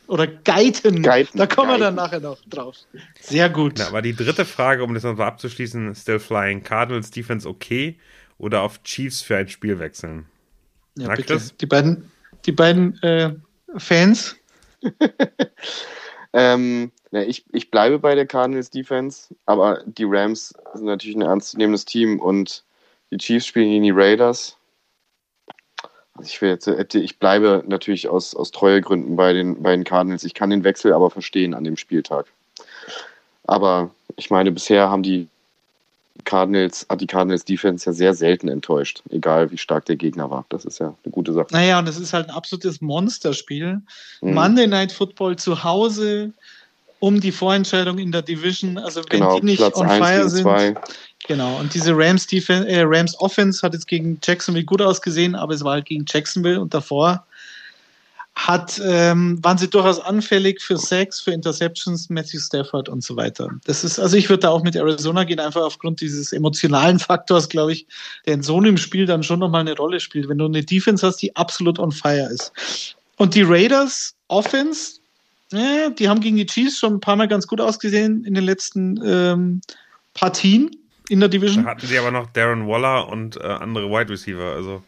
oder Geiten. Guyton, da kommen wir dann nachher noch drauf. Sehr gut. Na, aber die dritte Frage, um das noch mal abzuschließen, Still Flying, Cardinals Defense okay oder auf Chiefs für ein Spiel wechseln? ja, na, bitte. Chris? Die beiden, die beiden äh, Fans. Ähm, na, ich, ich bleibe bei der Cardinals Defense, aber die Rams sind natürlich ein ernstzunehmendes Team und die Chiefs spielen gegen die Raiders. Also ich, jetzt, hätte- ich bleibe natürlich aus, aus Treuegründen bei den, bei den Cardinals. Ich kann den Wechsel aber verstehen an dem Spieltag. Aber ich meine, bisher haben die Cardinals, hat die Cardinals Defense ja sehr selten enttäuscht, egal wie stark der Gegner war. Das ist ja eine gute Sache. Naja, und das ist halt ein absolutes Monsterspiel. Mhm. Monday Night Football zu Hause um die Vorentscheidung in der Division. Also wenn Genau, die nicht Platz on 1 fire sind. 2. Genau. Und diese Rams Defense, äh, Rams Offense hat jetzt gegen Jacksonville gut ausgesehen, aber es war halt gegen Jacksonville und davor hat, ähm, waren sie durchaus anfällig für Sacks, für Interceptions, Matthew Stafford und so weiter. Das ist, also ich würde da auch mit Arizona gehen, einfach aufgrund dieses emotionalen Faktors, glaube ich, der in so einem Spiel dann schon nochmal eine Rolle spielt, wenn du eine Defense hast, die absolut on fire ist. Und die Raiders Offense, äh, die haben gegen die Chiefs schon ein paar Mal ganz gut ausgesehen in den letzten ähm, Partien in der Da Division. hatten sie aber noch Darren Waller und äh, andere Wide Receiver. Also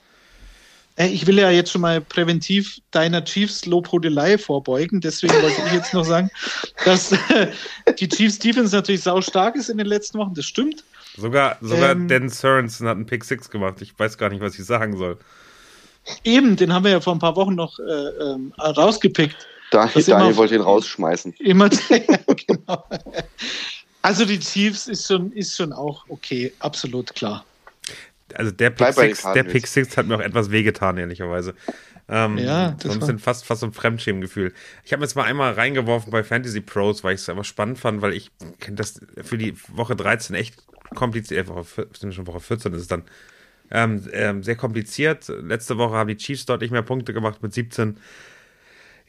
Äh, Ich will ja jetzt schon mal präventiv deiner Chiefs Lobhudelei vorbeugen. Deswegen wollte ich jetzt noch sagen, dass äh, die Chiefs Defense natürlich sau stark ist in den letzten Wochen. Das stimmt. sogar, sogar Ähm. Dan Sorensen hat einen Pick 6 gemacht. Ich weiß gar nicht, was ich sagen soll. Eben, den haben wir ja vor ein paar Wochen noch äh, ähm, rausgepickt. Immer- Daniel wollte ihn rausschmeißen. Immer, genau. Also die Chiefs ist schon, ist schon auch okay, absolut klar. Also der Pick, 6, der. Pick 6 hat mir auch etwas wehgetan, ehrlicherweise. Ähm, Ja, das so ein war- bisschen fast, fast so ein Fremdschämengefühl. Ich habe jetzt mal einmal reingeworfen bei Fantasy Pros, weil ich es einfach spannend fand, weil ich das für die Woche 13 echt kompliziert, äh, Woche, sind schon Woche 14 ist es dann, ähm, ähm, sehr kompliziert. Letzte Woche haben die Chiefs deutlich mehr Punkte gemacht mit 17.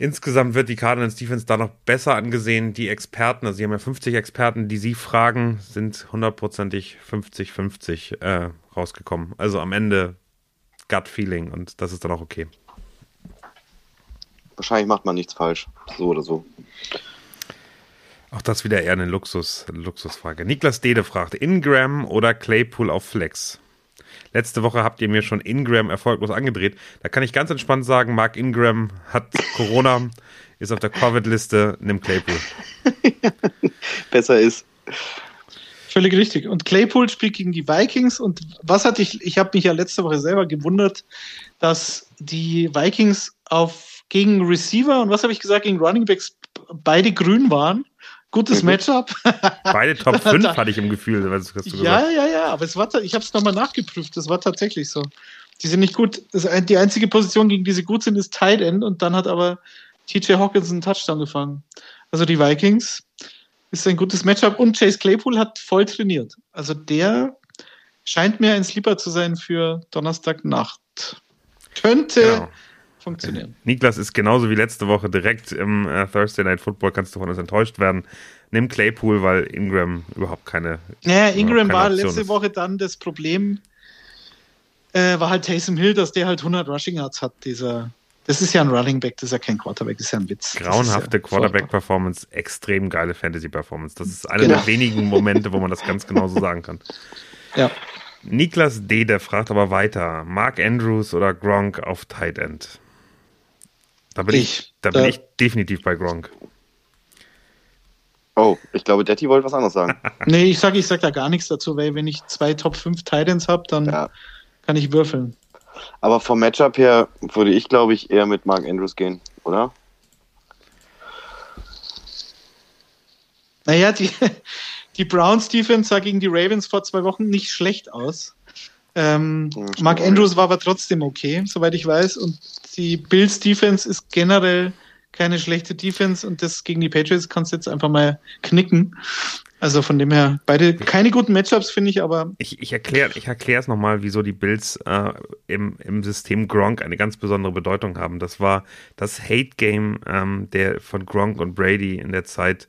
Insgesamt wird die Cardinals Defense da noch besser angesehen. Die Experten, also sie haben ja 50 Experten, die sie fragen, sind hundertprozentig 50-50 äh, rausgekommen. Also am Ende Gut Feeling und das ist dann auch okay. wahrscheinlich macht man nichts falsch. So oder so. Auch das wieder eher eine Luxus, Luxusfrage. Niklas Dede fragt, Ingram oder Claypool auf Flex? Letzte Woche habt ihr mir schon Ingram erfolglos angedreht. Da kann ich ganz entspannt sagen, Mark Ingram hat Corona, ist auf der Covid-Liste, nimm Claypool. Besser ist. Völlig richtig. Und Claypool spielt gegen die Vikings. Und was hatte ich, ich habe mich ja letzte Woche selber gewundert, dass die Vikings auf gegen Receiver und was habe ich gesagt, gegen Running Backs beide grün waren. Gutes. Matchup. Beide Top 5 hatte ich im Gefühl. Was du Ja, gesagt. ja, ja, aber es war, ich habe es nochmal nachgeprüft, das war tatsächlich so. Die sind nicht gut. Die einzige Position, gegen die sie gut sind, ist Tight End und dann hat aber TJ Hawkins einen Touchdown gefangen. Also die Vikings ist ein gutes Matchup und Chase Claypool hat voll trainiert. Also der scheint mir ein Sleeper zu sein für Donnerstagnacht. Könnte Genau. Funktionieren. Niklas ist genauso wie letzte Woche direkt im äh, Thursday Night Football, kannst du von uns enttäuscht werden. Nimm Claypool, weil Ingram überhaupt keine. Naja, Ingram keine war Option letzte ist. Woche dann das Problem, äh, war halt Taysom Hill, dass der halt 100 Rushing Yards hat. Dieser, das ist ja ein Running Back, das ist ja kein Quarterback, das ist ja ein Witz. Grauenhafte ja Quarterback-Performance, extrem geile Fantasy-Performance. Das ist einer Genau. der wenigen Momente, wo man das ganz genau so sagen kann. Ja. Niklas D., der fragt aber weiter: Mark Andrews oder Gronk auf Tight End? Da bin ich, Ich. da bin Da- ich definitiv bei Gronk. Oh, ich glaube, Detti wollte was anderes sagen. Nee, ich sage ich sag da gar nichts dazu, weil wenn ich zwei Top 5 Titans habe, dann Ja. kann ich würfeln. Aber vom Matchup her würde ich, glaube ich, eher mit Mark Andrews gehen, oder? Naja, die, die Browns Defense sah gegen die Ravens vor zwei Wochen nicht schlecht aus. Ähm, stimmt. Mark Andrews war aber trotzdem okay, soweit ich weiß. Und die Bills Defense ist generell keine schlechte Defense und das gegen die Patriots kannst du jetzt einfach mal knicken. Also von dem her, beide keine guten Matchups, finde ich, aber Ich, ich erkläre ich erklär es nochmal, wieso die Bills äh, im, im System Gronk eine ganz besondere Bedeutung haben. Das war das Hate-Game ähm, der von Gronk und Brady in der Zeit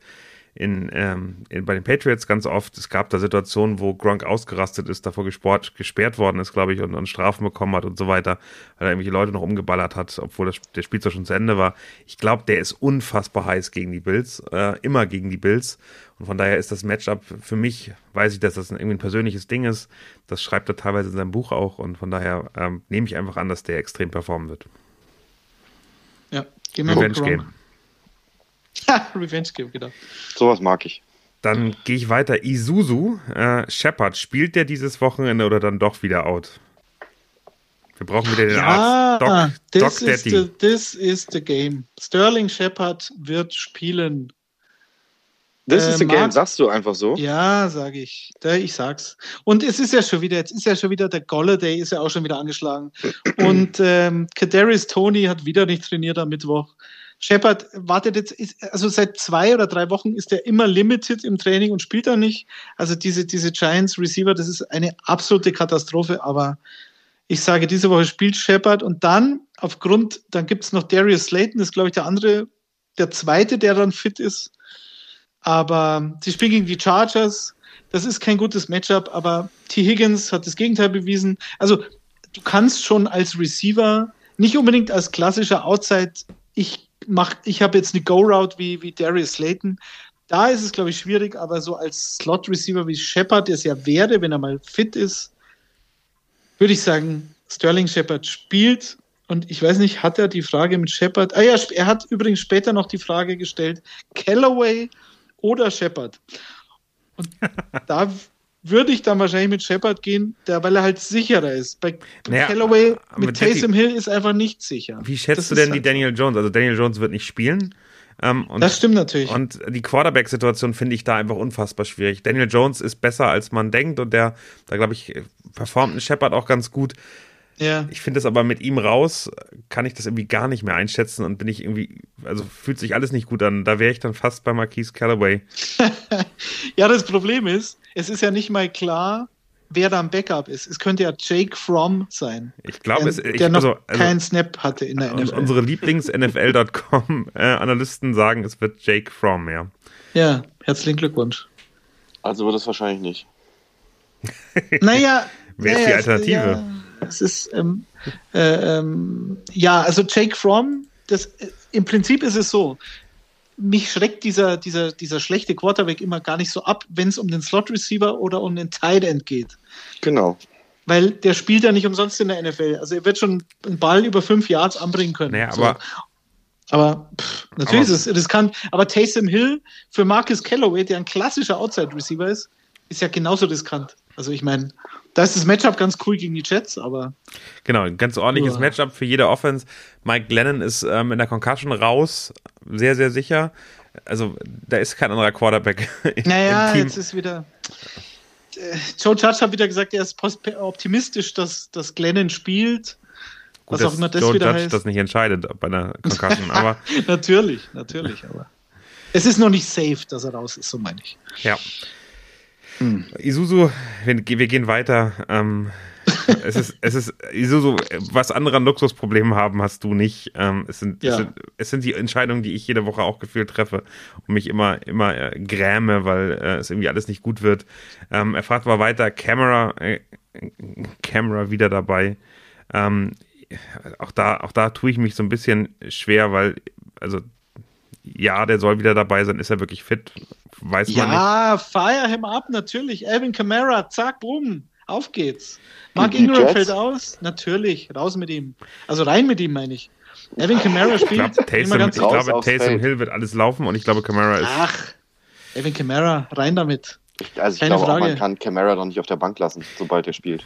in, ähm, in, bei den Patriots ganz oft. Es gab da Situationen, wo Gronk ausgerastet ist, davor gesport, gesperrt worden ist, glaube ich, und, und Strafen bekommen hat und so weiter, weil er irgendwelche Leute noch umgeballert hat, obwohl das, der Spielzeit schon zu Ende war. Ich glaube, der ist unfassbar heiß gegen die Bills, äh, immer gegen die Bills. Und von daher ist das Matchup für mich, weiß ich, dass das irgendwie ein persönliches Ding ist. Das schreibt er teilweise in seinem Buch auch. Und von daher ähm, nehme ich einfach an, dass der extrem performen wird. ja, gehen wir Revenge. Game. Revenge Game, genau. Sowas mag ich. Dann gehe ich weiter. Isuzu, äh, Shepard, spielt der dieses Wochenende oder dann doch wieder out? Wir brauchen wieder den Ja, Arzt. Doc, this, Doc is Daddy. the, this is the game. Sterling Shepard wird spielen. Das Äh, ist the Mark- game, sagst du einfach so. Ja, sage ich. Da, ich sag's. Und es ist ja schon wieder, jetzt ist ja schon wieder der Golladay ist ja auch schon wieder angeschlagen. Und ähm, Kadarius Tony hat wieder nicht trainiert am Mittwoch. Shepard wartet jetzt, ist, also seit zwei oder drei Wochen ist er immer limited im Training und spielt da nicht. Also diese, diese Giants Receiver, das ist eine absolute Katastrophe, aber ich sage, diese Woche spielt Shepard und dann aufgrund, dann gibt's noch Darius Slayton, das ist glaube ich der andere, der zweite, der dann fit ist. Aber sie spielen gegen die Chargers. Das ist kein gutes Matchup, aber T. Higgins hat das Gegenteil bewiesen. Also du kannst schon als Receiver, nicht unbedingt als klassischer Outside, ich mach, ich habe jetzt eine Go-Route wie, wie Darius Slayton. Da ist es, glaube ich, schwierig, aber so als Slot-Receiver wie Shepard, der es ja wäre, wenn er mal fit ist, würde ich sagen, Sterling Shepard spielt. Und ich weiß nicht, hat er die Frage mit Shepard? Ah ja, er hat übrigens später noch die Frage gestellt, Callaway oder Shepard. Und da würde ich dann wahrscheinlich mit Shepard gehen, der, weil er halt sicherer ist. Bei Naja, Callaway mit mit Daddy- Taysom Hill ist einfach nicht sicher. Wie schätzt Das du denn die halt- Daniel Jones? Also Daniel Jones wird nicht spielen. Ähm, und, Das stimmt natürlich. Und die Quarterback-Situation finde ich da einfach unfassbar schwierig. Daniel Jones ist besser, als man denkt und der, da glaube ich, performt ein Shepard auch ganz gut. Ja. Ich finde es aber mit ihm raus, kann ich das irgendwie gar nicht mehr einschätzen und bin ich irgendwie, also fühlt sich alles nicht gut an. Da wäre ich dann fast bei Marquise Callaway. ja, das Problem ist, es ist ja nicht mal klar, wer da ein Backup ist. Es könnte ja Jake Fromm sein, Ich glaube, es ich, der noch also, also, keinen Snap hatte in der und NFL. unsere Lieblings-NFL.com-Analysten sagen, es wird Jake Fromm, ja. ja, herzlichen Glückwunsch. Also wird es wahrscheinlich nicht. Naja. Wer ist die Alternative? Ja, es ist, ähm, äh, ähm, ja, also Jake Fromm, das, äh, im Prinzip ist es so, mich schreckt dieser, dieser, dieser schlechte Quarterback immer gar nicht so ab, wenn es um den Slot Receiver oder um den Tight End geht. Genau. Weil der spielt ja nicht umsonst in der NFL. Also er wird schon einen Ball über fünf Yards anbringen können. Naja, so. aber Aber pff, natürlich Aber- ist es riskant. Aber Taysom Hill für Marcus Calloway, der ein klassischer Outside-Receiver ist, ist ja genauso riskant. Also ich meine, da ist das Matchup ganz cool gegen die Jets, aber Genau, ein ganz ordentliches Ja. Matchup für jede Offense. Mike Glennon ist ähm, in der Concussion raus, sehr, sehr sicher. Also da ist kein anderer Quarterback im naja, Team. jetzt ist wieder. Äh, Joe Judge hat wieder gesagt, er ist optimistisch, dass, dass Glennon spielt. Gut, was auch immer das Joe wieder Judge heißt. das nicht entscheidet bei einer Concussion, aber natürlich, natürlich, aber es ist noch nicht safe, dass er raus ist, so meine ich. ja. Isuzu, wir, wir gehen weiter. Ähm, es ist, es ist, Isuzu, was andere an Luxusproblemen haben, hast du nicht. Ähm, es, sind, Ja. es, sind, es sind die Entscheidungen, die ich jede Woche auch gefühlt treffe und mich immer, immer äh, gräme, weil äh, es irgendwie alles nicht gut wird. Ähm, er fragt mal weiter, Camera, äh, Camera wieder dabei. Ähm, auch da, auch da tue ich mich so ein bisschen schwer, weil, also, ja, der soll wieder dabei sein. Ist er wirklich fit? Weiß man nicht. Ja, fire him up, natürlich. Alvin Kamara, zack, bumm, auf geht's. Mark Die Ingram Jets? fällt aus, natürlich, raus mit ihm. Also rein mit ihm, meine ich. Alvin Kamara Ich spielt. glaube, immer Taysom, ganz ich glaube, Taysom. Hill wird alles laufen und ich glaube, Kamara ist. Ach, Alvin Kamara, rein damit. Ich, also ich Keine glaube auch, Frage. man kann Camara doch nicht auf der Bank lassen, sobald er spielt.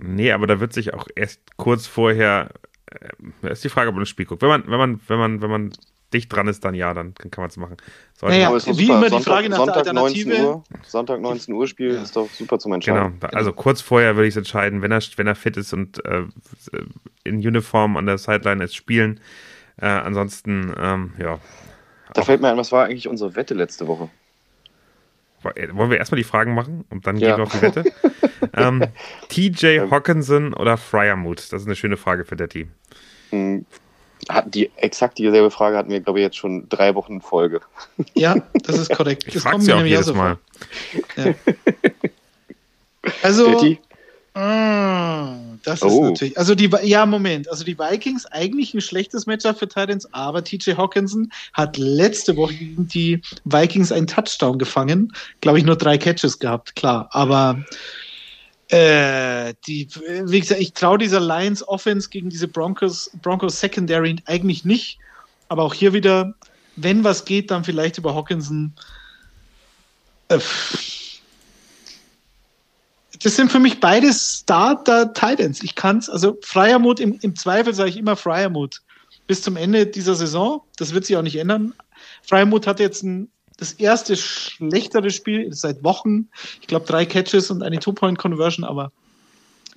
Nee, aber da wird sich auch erst kurz vorher. Äh, ist die Frage, ob man das Spiel guckt. Wenn man, wenn man, wenn man, wenn man dicht dran ist, dann ja, dann kann man es machen. Sollte Naja, doch wie immer die Frage nach der Sonntag 19 Alternative. Uhr, Sonntag 19 Uhr Spiel Ja. ist doch super zum Genau, Entscheiden. da- also kurz vorher würde ich es entscheiden, wenn er, wenn er fit ist und äh, in Uniform an der Sideline ist, spielen. Äh, ansonsten, ähm, ja. Da fällt mir ein, was war eigentlich unsere Wette letzte Woche? Wollen wir erstmal die Fragen machen und dann Ja. gehen wir auf die Wette? ähm, TJ Hawkinson oder Fryermuth? Das ist eine schöne Frage für Detti. Hm, Die exakt dieselbe Frage hatten wir, glaube ich, jetzt schon drei Wochen in Folge. Ja, das ist korrekt. Ich das kommt mir auch nämlich jedes so Mal. vor. Ja. Also, Betty? Ah, das ist Oh. natürlich. Also die ja Moment, also die Vikings eigentlich ein schlechtes Matchup für Titans, aber TJ Hawkinson hat letzte Woche gegen die Vikings einen Touchdown gefangen, glaube ich nur drei Catches gehabt, klar, aber äh, die, wie gesagt, ich traue dieser Lions Offense gegen diese Broncos Broncos Secondary eigentlich nicht, aber auch hier wieder, wenn was geht, dann vielleicht über Hawkinson. Äh, das sind für mich beides Starter Titans. Ich kann es, also Freiermut, im, im Zweifel sage ich immer Freiermut. Bis zum Ende dieser Saison. Das wird sich auch nicht ändern. Freiermut hat jetzt ein, das erste schlechtere Spiel seit Wochen. Ich glaube, drei Catches und eine Two-Point-Conversion, aber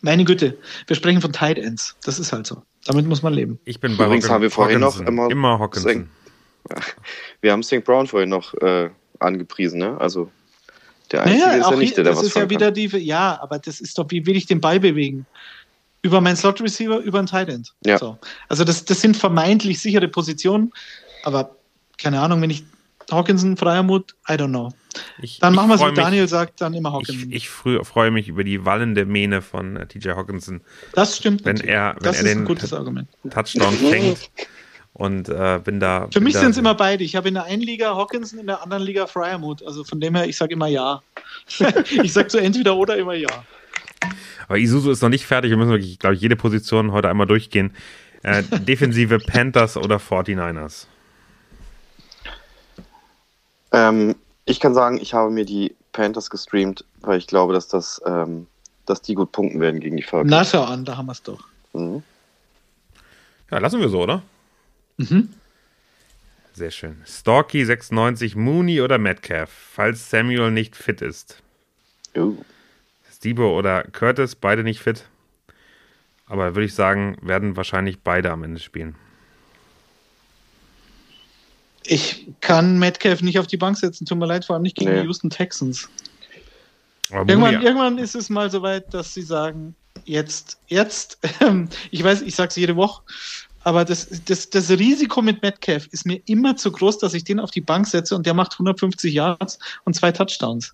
meine Güte, wir sprechen von Tight Ends. Das ist halt so. Damit muss man leben. Ich bin bei Übrigens haben wir vorhin noch immer- immer Hawkinson. Wir haben St. Brown vorhin noch äh, angepriesen, ne? Also der Einzige Naja, ist ja nicht der, der das was ist ja wieder kann. die, ja, aber das ist doch, wie will ich den Ball bewegen? Über meinen Slot Receiver, über einen Tight End. Ja. So. Also das, das sind vermeintlich sichere Positionen, aber keine Ahnung, wenn ich Hawkinson, Freiermut, I don't know. Ich, Dann ich machen wir es, wie mich- Daniel sagt, dann immer Ich, Hawkinson. ich frü- freue mich über die wallende Mähne von äh, TJ Hawkinson. das stimmt. wenn natürlich. er- wenn das er ist den- ein gutes Argument. Touchdown fängt. Und äh, bin da. Für bin mich sind es immer beide. Ich habe in der einen Liga Hawkinson, in der anderen Liga Freiermut. Also von dem her, ich sage immer ja. ich sage so entweder oder immer ja. Aber Isuzu ist noch nicht fertig. Wir müssen wirklich, glaube ich, jede Position heute einmal durchgehen. Äh, Defensive Panthers oder 49ers? Ähm, ich kann sagen, ich habe mir die Panthers gestreamt, weil ich glaube, dass das, ähm, dass die gut punkten werden gegen die Falcons. Na schau an, da haben wir es doch. Mhm. Ja, lassen wir so, oder? Mhm. Sehr schön. Storky 96, Mooney oder Metcalf, falls Samuel nicht fit ist. Uh. Stebo oder Curtis, beide nicht fit. Aber würde ich sagen, werden wahrscheinlich beide am Ende spielen. Ich kann Metcalf nicht auf die Bank setzen, tut mir leid, vor allem nicht gegen Nee. die Houston Texans. Aber Irgendwann, irgendwann ist es mal soweit, dass sie sagen, jetzt, jetzt, ähm, ich weiß, ich sage es jede Woche, aber das, das, das Risiko mit Metcalf ist mir immer zu groß, dass ich den auf die Bank setze und der macht 150 Yards und zwei Touchdowns.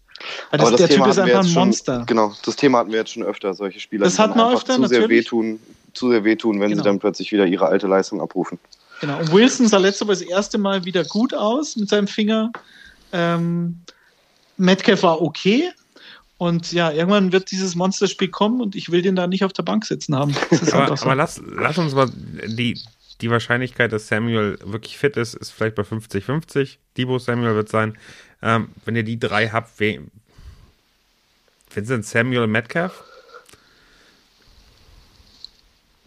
Weil das, Aber das der Thema Typ ist hatten wir einfach ein jetzt schon, Monster. Genau, das Thema hatten wir jetzt schon öfter. Solche Spieler, Das die hatten wir einfach öfter, zu sehr natürlich. wehtun, zu sehr wehtun, wenn Genau. sie dann plötzlich wieder ihre alte Leistung abrufen. Genau. Und Wilson sah letzte Woche das erste Mal wieder gut aus mit seinem Finger. Ähm, Metcalf war okay. Und ja, irgendwann wird dieses Monsterspiel kommen und ich will den da nicht auf der Bank sitzen haben. aber, so. aber lass, lass uns mal die, die Wahrscheinlichkeit, dass Samuel wirklich fit ist, ist vielleicht bei 50-50. Debo Samuel wird sein. Ähm, wenn ihr die drei habt, wen, sind Samuel Metcalf?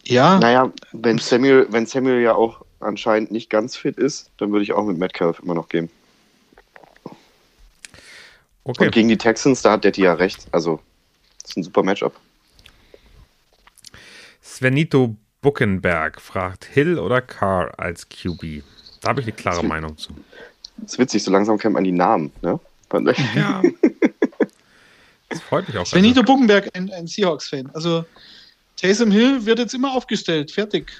Ja. Naja, wenn Samuel, wenn Samuel ja auch anscheinend nicht ganz fit ist, dann würde ich auch mit Metcalf immer noch gehen. Okay. Und gegen die Texans, da hat Detti ja recht. Also, das ist ein super Matchup. Svenito Buckenberg fragt Hill oder Carr als QB. Da habe ich eine klare das Meinung zu. Das ist witzig, so langsam kennt man die Namen, ne? Ja. das freut mich auch. Svenito also. Buckenberg, ein, ein Seahawks-Fan. Also, Taysom Hill wird jetzt immer aufgestellt. Fertig.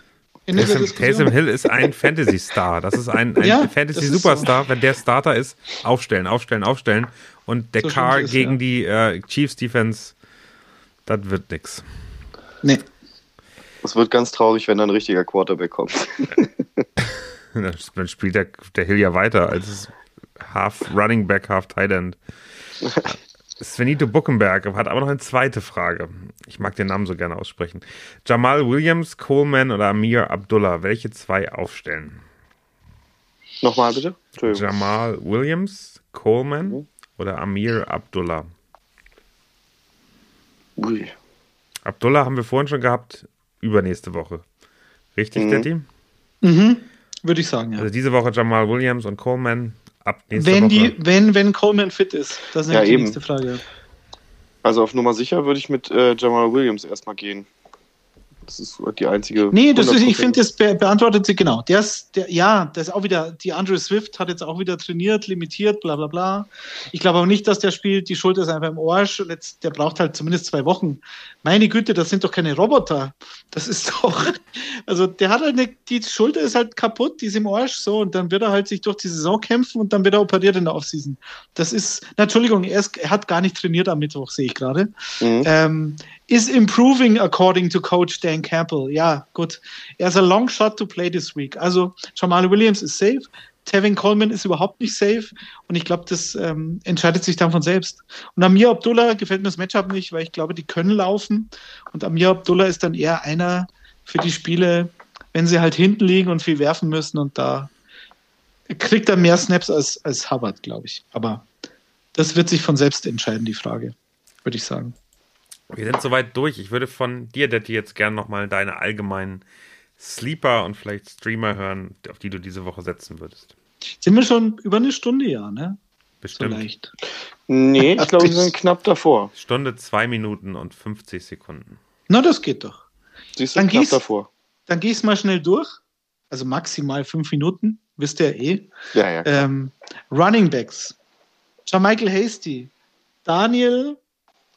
Taysom, Taysom Hill ist ein Fantasy-Star. Das ist ein, ein ja, Fantasy-Superstar. So. Wenn der Starter ist, aufstellen, aufstellen, aufstellen. Und der so Car ist, gegen ja. die äh, Chiefs-Defense, das wird nix. Nee. Es wird ganz traurig, wenn da ein richtiger Quarterback kommt. Dann spielt der, der Hill ja weiter als Half Running Back, Half Tight End. Svenito Buckenberg hat aber noch eine zweite Frage. Ich mag den Namen so gerne aussprechen. Jamal Williams, Coleman oder Amir Abdullah, welche zwei aufstellen? Nochmal bitte? Jamal Williams, Coleman mhm. oder Amir Abdullah? Ui. Abdullah haben wir vorhin schon gehabt, übernächste Woche. Richtig, mhm. der Team? Mhm, würde ich sagen, ja. Also diese Woche Jamal Williams und Coleman, ab nächster wenn Woche. Die, wenn, wenn Coleman fit ist. Das ist ja, die eben. nächste Frage. Also auf Nummer sicher würde ich mit äh, Jamal Williams erstmal gehen. Das ist die einzige. Nee, das ist, ich finde, das be beantwortet sie genau. Der ist, der, ja, der ist auch wieder, die Andrew Swift hat jetzt auch wieder trainiert, limitiert, bla bla bla. Ich glaube auch nicht, dass der spielt, die Schulter ist einfach im Arsch jetzt, der braucht halt zumindest zwei Wochen. Meine Güte, das sind doch keine Roboter. Das ist doch, also der hat halt eine, die Schulter ist halt kaputt, die ist im Arsch, so, und dann wird er halt sich durch die Saison kämpfen und dann wird er operiert in der Offseason. Das ist, na, Entschuldigung, er, ist, er hat gar nicht trainiert am Mittwoch, sehe ich gerade. Mhm. Ähm, is improving according to Coach Dan Campbell. Ja, gut. Er ist a long shot to play this week. Also Jamal Williams ist safe. Tevin Coleman ist überhaupt nicht safe und ich glaube, das ähm, entscheidet sich dann von selbst. Und Amir Abdullah gefällt mir das Matchup nicht, weil ich glaube, die können laufen und Amir Abdullah ist dann eher einer für die Spiele, wenn sie halt hinten liegen und viel werfen müssen und da kriegt er mehr Snaps als, als Hubbard, glaube ich. Aber das wird sich von selbst entscheiden, die Frage, würde ich sagen. Wir sind soweit durch. Ich würde von dir, Detti, jetzt gerne nochmal deine allgemeinen Sleeper und vielleicht Streamer hören, auf die du diese Woche setzen würdest. Sind wir schon über eine Stunde, ja, ne? Bestimmt. Vielleicht. Nee, ich glaube, wir sind knapp davor. Stunde, zwei Minuten und 50 Sekunden. Na, das geht doch. Siehst du, dann knapp gehst, davor. Dann gehst mal schnell durch. Also maximal fünf Minuten, wisst ihr eh. Ja, ja. Ähm, Running Backs. Michael Hasty. Daniel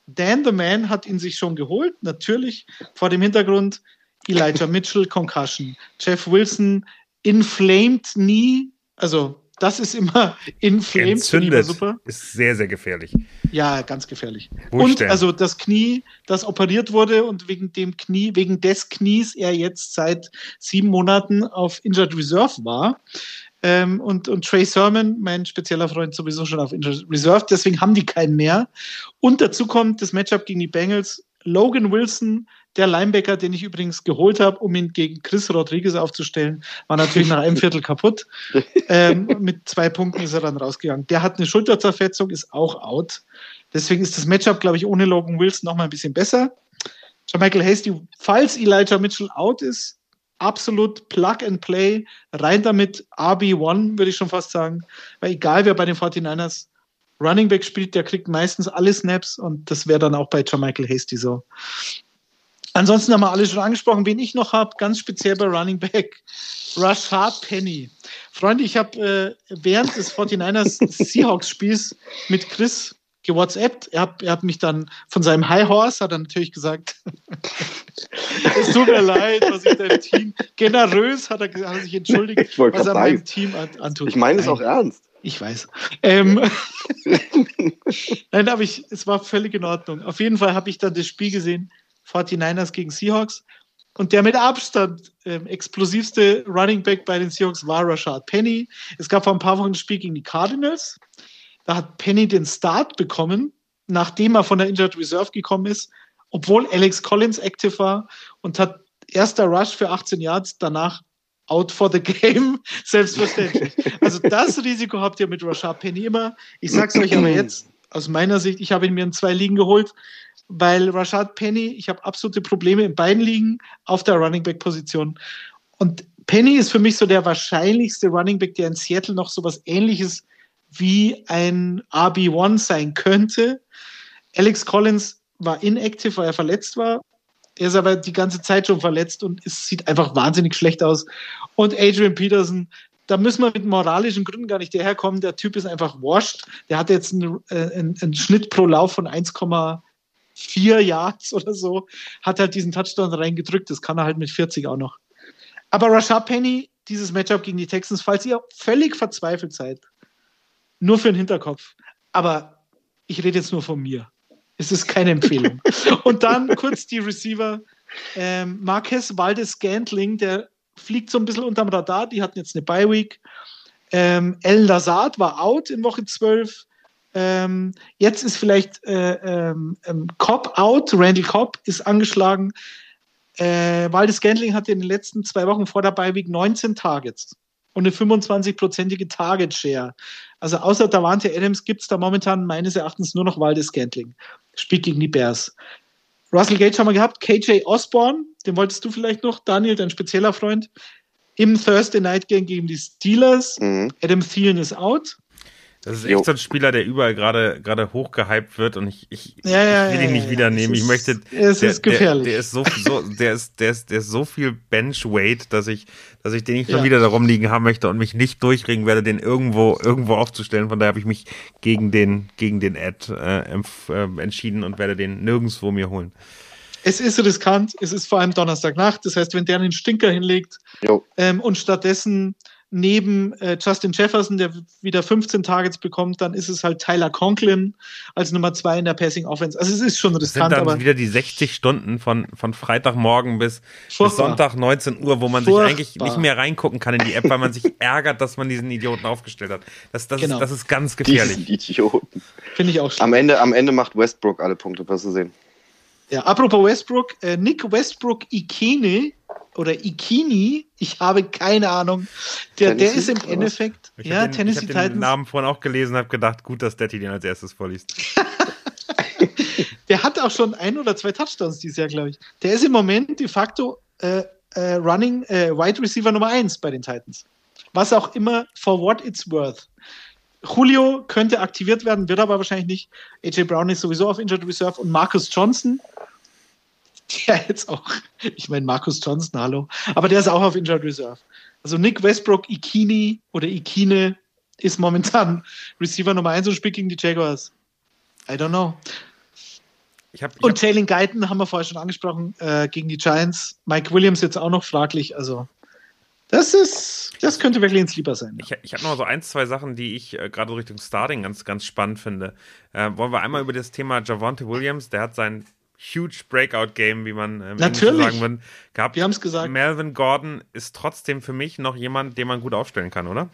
Dan the Man hat ihn sich schon geholt, natürlich vor dem Hintergrund Elijah Mitchell, Concussion. Jeff Wilson, inflamed Knee, also das ist immer inflamed. Entzündet. Super. Ist sehr, sehr gefährlich. Ja, ganz gefährlich. Wo und also das Knie, das operiert wurde und wegen dem Knie, wegen des Knies er jetzt seit sieben Monaten auf Injured Reserve war. Ähm, und, und Trey Sermon, mein spezieller Freund, sowieso schon auf Injured Reserve, deswegen haben die keinen mehr. Und dazu kommt das Matchup gegen die Bengals. Logan Wilson, der Linebacker, den ich übrigens geholt habe, um ihn gegen Chris Rodriguez aufzustellen, war natürlich nach einem Viertel kaputt. Ähm, mit zwei Punkten ist er dann rausgegangen. Der hat eine Schulterzerfetzung, ist auch out. Deswegen ist das Matchup, glaube ich, ohne Logan Wilson noch mal ein bisschen besser. Michael Hasty, falls Elijah Mitchell out ist, absolut Plug and Play, rein damit RB1, würde ich schon fast sagen. Weil egal wer bei den 49ers Running Back spielt, der kriegt meistens alle Snaps und das wäre dann auch bei Michael Hasty so. Ansonsten haben wir alle schon angesprochen, wen ich noch habe, ganz speziell bei Running Back. Rashad Penny. Freunde, ich habe äh, während des 49ers Seahawks-Spiels mit Chris gewhatsappt. Er hat, er hat mich dann von seinem High Horse, hat er natürlich gesagt, es tut mir leid, was ich deinem Team, generös hat er, hat er sich entschuldigt, was er meinem Team antut. Ich meine es auch ernst. Ich weiß. Ähm, Nein, aber ich, es war völlig in Ordnung. Auf jeden Fall habe ich dann das Spiel gesehen, 49ers gegen Seahawks. und der mit Abstand ähm, explosivste Running Back bei den Seahawks war Rashad Penny. Es gab vor ein paar Wochen ein Spiel gegen die Cardinals. Da hat Penny den Start bekommen, nachdem er von der Injured Reserve gekommen ist, obwohl Alex Collins active war und hat erster Rush für 18 Yards, danach out for the game, selbstverständlich. Also das Risiko habt ihr mit Rashad Penny immer. Ich sag's euch aber jetzt aus meiner Sicht, ich habe ihn mir in zwei Ligen geholt, weil Rashad Penny, ich habe absolute Probleme in beiden Ligen auf der Running Back Position. Und Penny ist für mich so der wahrscheinlichste Running Back, der in Seattle noch so was ähnliches wie ein RB1 sein könnte. Alex Collins war inactive, weil er verletzt war. Er ist aber die ganze Zeit schon verletzt und es sieht einfach wahnsinnig schlecht aus. Und Adrian Peterson, da müssen wir mit moralischen Gründen gar nicht daherkommen. Der Typ ist einfach washed. Der hat jetzt einen, äh, einen, einen Schnitt pro Lauf von 1,4 Yards oder so. Hat halt diesen Touchdown reingedrückt. Das kann er halt mit 40 auch noch. Aber Rashad Penny, dieses Matchup gegen die Texans, falls ihr völlig verzweifelt seid, nur für den Hinterkopf. Aber ich rede jetzt nur von mir. Es ist keine Empfehlung. Und dann kurz die Receiver. Ähm, Marquez Valdes Scantling, der fliegt so ein bisschen unterm Radar. Die hatten jetzt eine Bye-Week. Ähm, El Lazard war out in Woche 12. Ähm, jetzt ist vielleicht äh, ähm, ähm, Cobb out. Randy Cobb ist angeschlagen. Äh, Waldes Scantling hatte in den letzten zwei Wochen vor der Bye-Week 19 Targets und eine 25-prozentige Target-Share. Also außer Davante Adams gibt es da momentan meines Erachtens nur noch Waldes Scantling. Spielt gegen die Bears. Russell Gage haben wir gehabt, KJ Osborne, den wolltest du vielleicht noch, Daniel, dein spezieller Freund, im Thursday Night Game gegen die Steelers. Mhm. Adam Thielen ist out. Das ist echt jo. so ein Spieler, der überall gerade gerade hochgehypt wird und ich, ich, ja, ja, ich will ihn nicht ja, wieder nehmen. Ich möchte. Es der, ist gefährlich. Der, der, ist so, so der ist der ist der ist so viel Bench Weight, dass ich dass ich den nicht schon wieder darum liegen haben möchte und mich nicht durchringen werde, den irgendwo irgendwo aufzustellen. Von daher habe ich mich gegen den gegen den Ad äh, äh, entschieden und werde den nirgendswo mir holen. Es ist riskant. Es ist vor allem Donnerstagnacht. Das heißt, wenn der einen Stinker hinlegt ähm, und stattdessen neben äh, Justin Jefferson, der wieder 15 Targets bekommt, dann ist es halt Tyler Conklin als Nummer zwei in der Passing Offense. Also es ist schon riskant. Das sind dann wieder die 60 Stunden von, von Freitagmorgen bis, bis Sonntag 19 Uhr, wo man Furchtbar. sich eigentlich nicht mehr reingucken kann in die App, weil man sich ärgert, dass man diesen Idioten aufgestellt hat. Das, das, genau. ist, das ist ganz gefährlich. Diesen Idioten. Finde ich auch schlimm. Am Ende, am Ende macht Westbrook alle Punkte, wirst du sehen. Ja, apropos Westbrook, äh, Nick Westbrook Ikene oder Ikini, ich habe keine Ahnung. Der, der ist im Endeffekt, ich ja, den, Tennessee ich Titans. den Namen vorhin auch gelesen, habe gedacht, gut, dass Detti den als erstes vorliest. der hat auch schon ein oder zwei Touchdowns dieses Jahr, glaube ich. Der ist im Moment de facto äh, äh, Running äh, Wide Receiver Nummer 1 bei den Titans. Was auch immer, for what it's worth. Julio könnte aktiviert werden, wird aber wahrscheinlich nicht. AJ Brown ist sowieso auf Injured Reserve und Marcus Johnson der jetzt auch, ich meine Markus Johnson, hallo, aber der ist auch auf Injured Reserve. Also Nick Westbrook, Ikini oder Ikine ist momentan Receiver Nummer 1 und spielt gegen die Jaguars. I don't know. Ich hab, ich und Jalen Guyton haben wir vorher schon angesprochen, äh, gegen die Giants. Mike Williams jetzt auch noch fraglich. Also, das ist, das könnte wirklich ein Sleeper sein. Ich, ich habe noch so ein, zwei Sachen, die ich äh, gerade Richtung Starting ganz, ganz spannend finde. Äh, wollen wir einmal über das Thema Javante Williams, der hat sein huge Breakout-Game, wie man ähm, Natürlich. sagen würde, gehabt. Wir haben es gesagt. Melvin Gordon ist trotzdem für mich noch jemand, den man gut aufstellen kann, oder?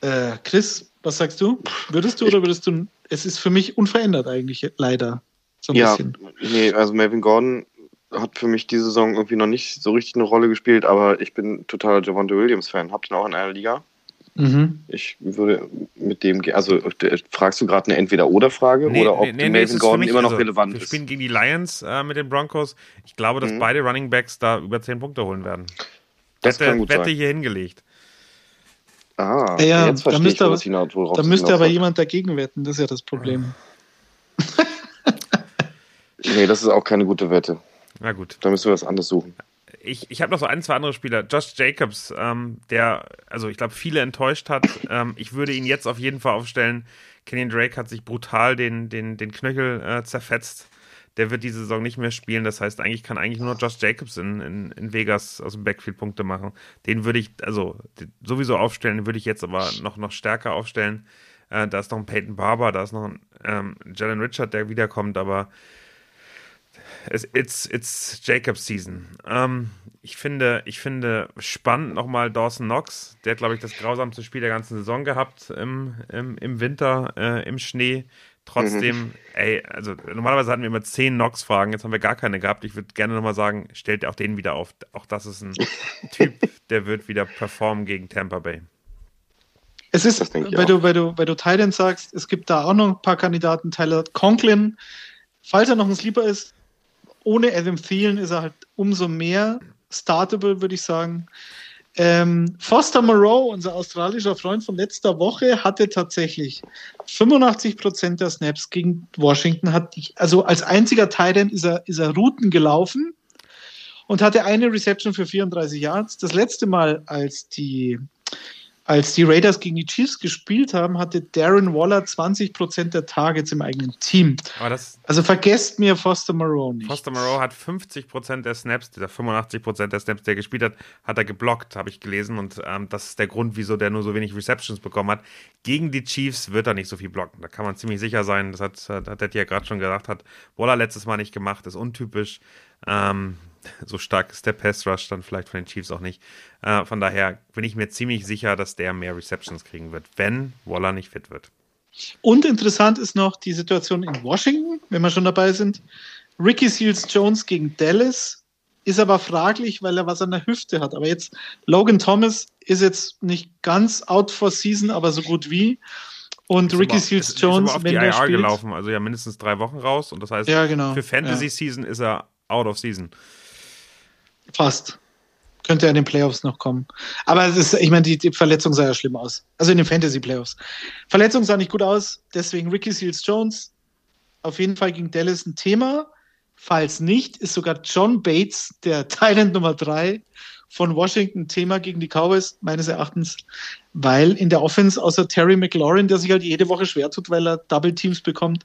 Äh, Chris, was sagst du? Würdest du oder würdest du? Es ist für mich unverändert eigentlich, leider. So ein ja, bisschen. nee, also Melvin Gordon hat für mich diese Saison irgendwie noch nicht so richtig eine Rolle gespielt, aber ich bin totaler Javante Williams-Fan. Habt ihn auch in einer Liga? Mhm. Ich würde mit dem, also fragst du gerade eine Entweder-Oder-Frage nee, oder ob nee, nee, Melvin Gordon immer noch also, relevant ist? Wir spielen gegen die Lions äh, mit den Broncos. Ich glaube, dass mhm. beide Running Backs da über 10 Punkte holen werden. Das Wette, kann gut Wette sein. hier hingelegt. Ah, ja, jetzt verstehe da müsste, ich, aber, da müsste aber jemand dagegen wetten, das ist ja das Problem. nee, das ist auch keine gute Wette. Na gut. Da müssen wir was anderes suchen ich, ich habe noch so ein, zwei andere Spieler. Josh Jacobs, ähm, der, also ich glaube, viele enttäuscht hat. Ähm, ich würde ihn jetzt auf jeden Fall aufstellen. Kenyon Drake hat sich brutal den, den, den Knöchel äh, zerfetzt. Der wird diese Saison nicht mehr spielen. Das heißt, eigentlich kann eigentlich nur Josh Jacobs in, in, in Vegas aus dem Backfield Punkte machen. Den würde ich, also sowieso aufstellen, den würde ich jetzt aber noch, noch stärker aufstellen. Äh, da ist noch ein Peyton Barber, da ist noch ein ähm, Jalen Richard, der wiederkommt, aber It's, it's Jacobs Season. Ähm, ich finde, ich finde spannend nochmal Dawson Knox. Der hat, glaube ich, das grausamste Spiel der ganzen Saison gehabt im, im, im Winter, äh, im Schnee. Trotzdem, mhm. ey, also normalerweise hatten wir immer zehn Knox-Fragen, jetzt haben wir gar keine gehabt. Ich würde gerne nochmal sagen, stellt auch den wieder auf. Auch das ist ein Typ, der wird wieder performen gegen Tampa Bay. Es ist, weil du, weil du, weil du Thailand sagst, es gibt da auch noch ein paar Kandidaten. Tyler Conklin, falls er noch ein Sleeper ist, ohne Adam Thielen ist er halt umso mehr startable, würde ich sagen. Ähm, Foster Moreau, unser australischer Freund von letzter Woche, hatte tatsächlich 85 Prozent der Snaps gegen Washington. Hat, also als einziger Titan ist er, ist er Routen gelaufen und hatte eine Reception für 34 Yards. Das letzte Mal, als die als die Raiders gegen die Chiefs gespielt haben, hatte Darren Waller 20% der Targets im eigenen Team. also vergesst mir Foster Moreau nicht. Foster Moreau hat 50% der Snaps, dieser 85% der Snaps, der gespielt hat, hat er geblockt, habe ich gelesen. Und ähm, das ist der Grund, wieso der nur so wenig Receptions bekommen hat. Gegen die Chiefs wird er nicht so viel blocken. Da kann man ziemlich sicher sein. Das hat, hat Detti ja gerade schon gesagt, hat Waller letztes Mal nicht gemacht, ist untypisch. Ähm, so stark ist der Pass Rush dann vielleicht von den Chiefs auch nicht. Äh, von daher bin ich mir ziemlich sicher, dass der mehr Receptions kriegen wird, wenn Waller nicht fit wird. Und interessant ist noch die Situation in Washington, wenn wir schon dabei sind. Ricky Seals Jones gegen Dallas ist aber fraglich, weil er was an der Hüfte hat. Aber jetzt Logan Thomas ist jetzt nicht ganz out for season, aber so gut wie. Und Ricky Seals Jones, ist auf wenn die IR spielt, gelaufen, also ja mindestens drei Wochen raus. Und das heißt, ja, genau. für Fantasy ja. Season ist er out of season. Fast. Könnte er in den Playoffs noch kommen. Aber es ist, ich meine, die, die, Verletzung sah ja schlimm aus. Also in den Fantasy-Playoffs. Verletzung sah nicht gut aus, deswegen Ricky Seals Jones. Auf jeden Fall gegen Dallas ein Thema. Falls nicht, ist sogar John Bates, der Thailand Nummer 3 von Washington, Thema gegen die Cowboys, meines Erachtens, weil in der Offense außer Terry McLaurin, der sich halt jede Woche schwer tut, weil er Double Teams bekommt,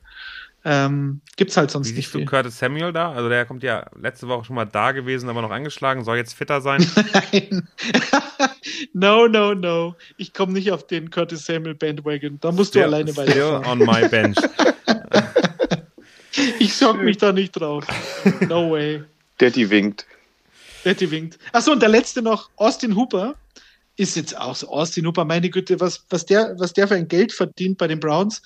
ähm, Gibt es halt sonst Wie nicht. Siehst du Curtis Samuel da? Also der kommt ja letzte Woche schon mal da gewesen, aber noch angeschlagen, soll jetzt fitter sein. Nein. no, no, no. Ich komme nicht auf den Curtis Samuel Bandwagon. Da musst still, du alleine weiterfahren. on my bench. ich schock mich da nicht drauf. No way. Daddy winkt. Daddy winkt. Achso, und der letzte noch, Austin Hooper ist jetzt auch so Austin Hooper, meine Güte, was, was, der, was der für ein Geld verdient bei den Browns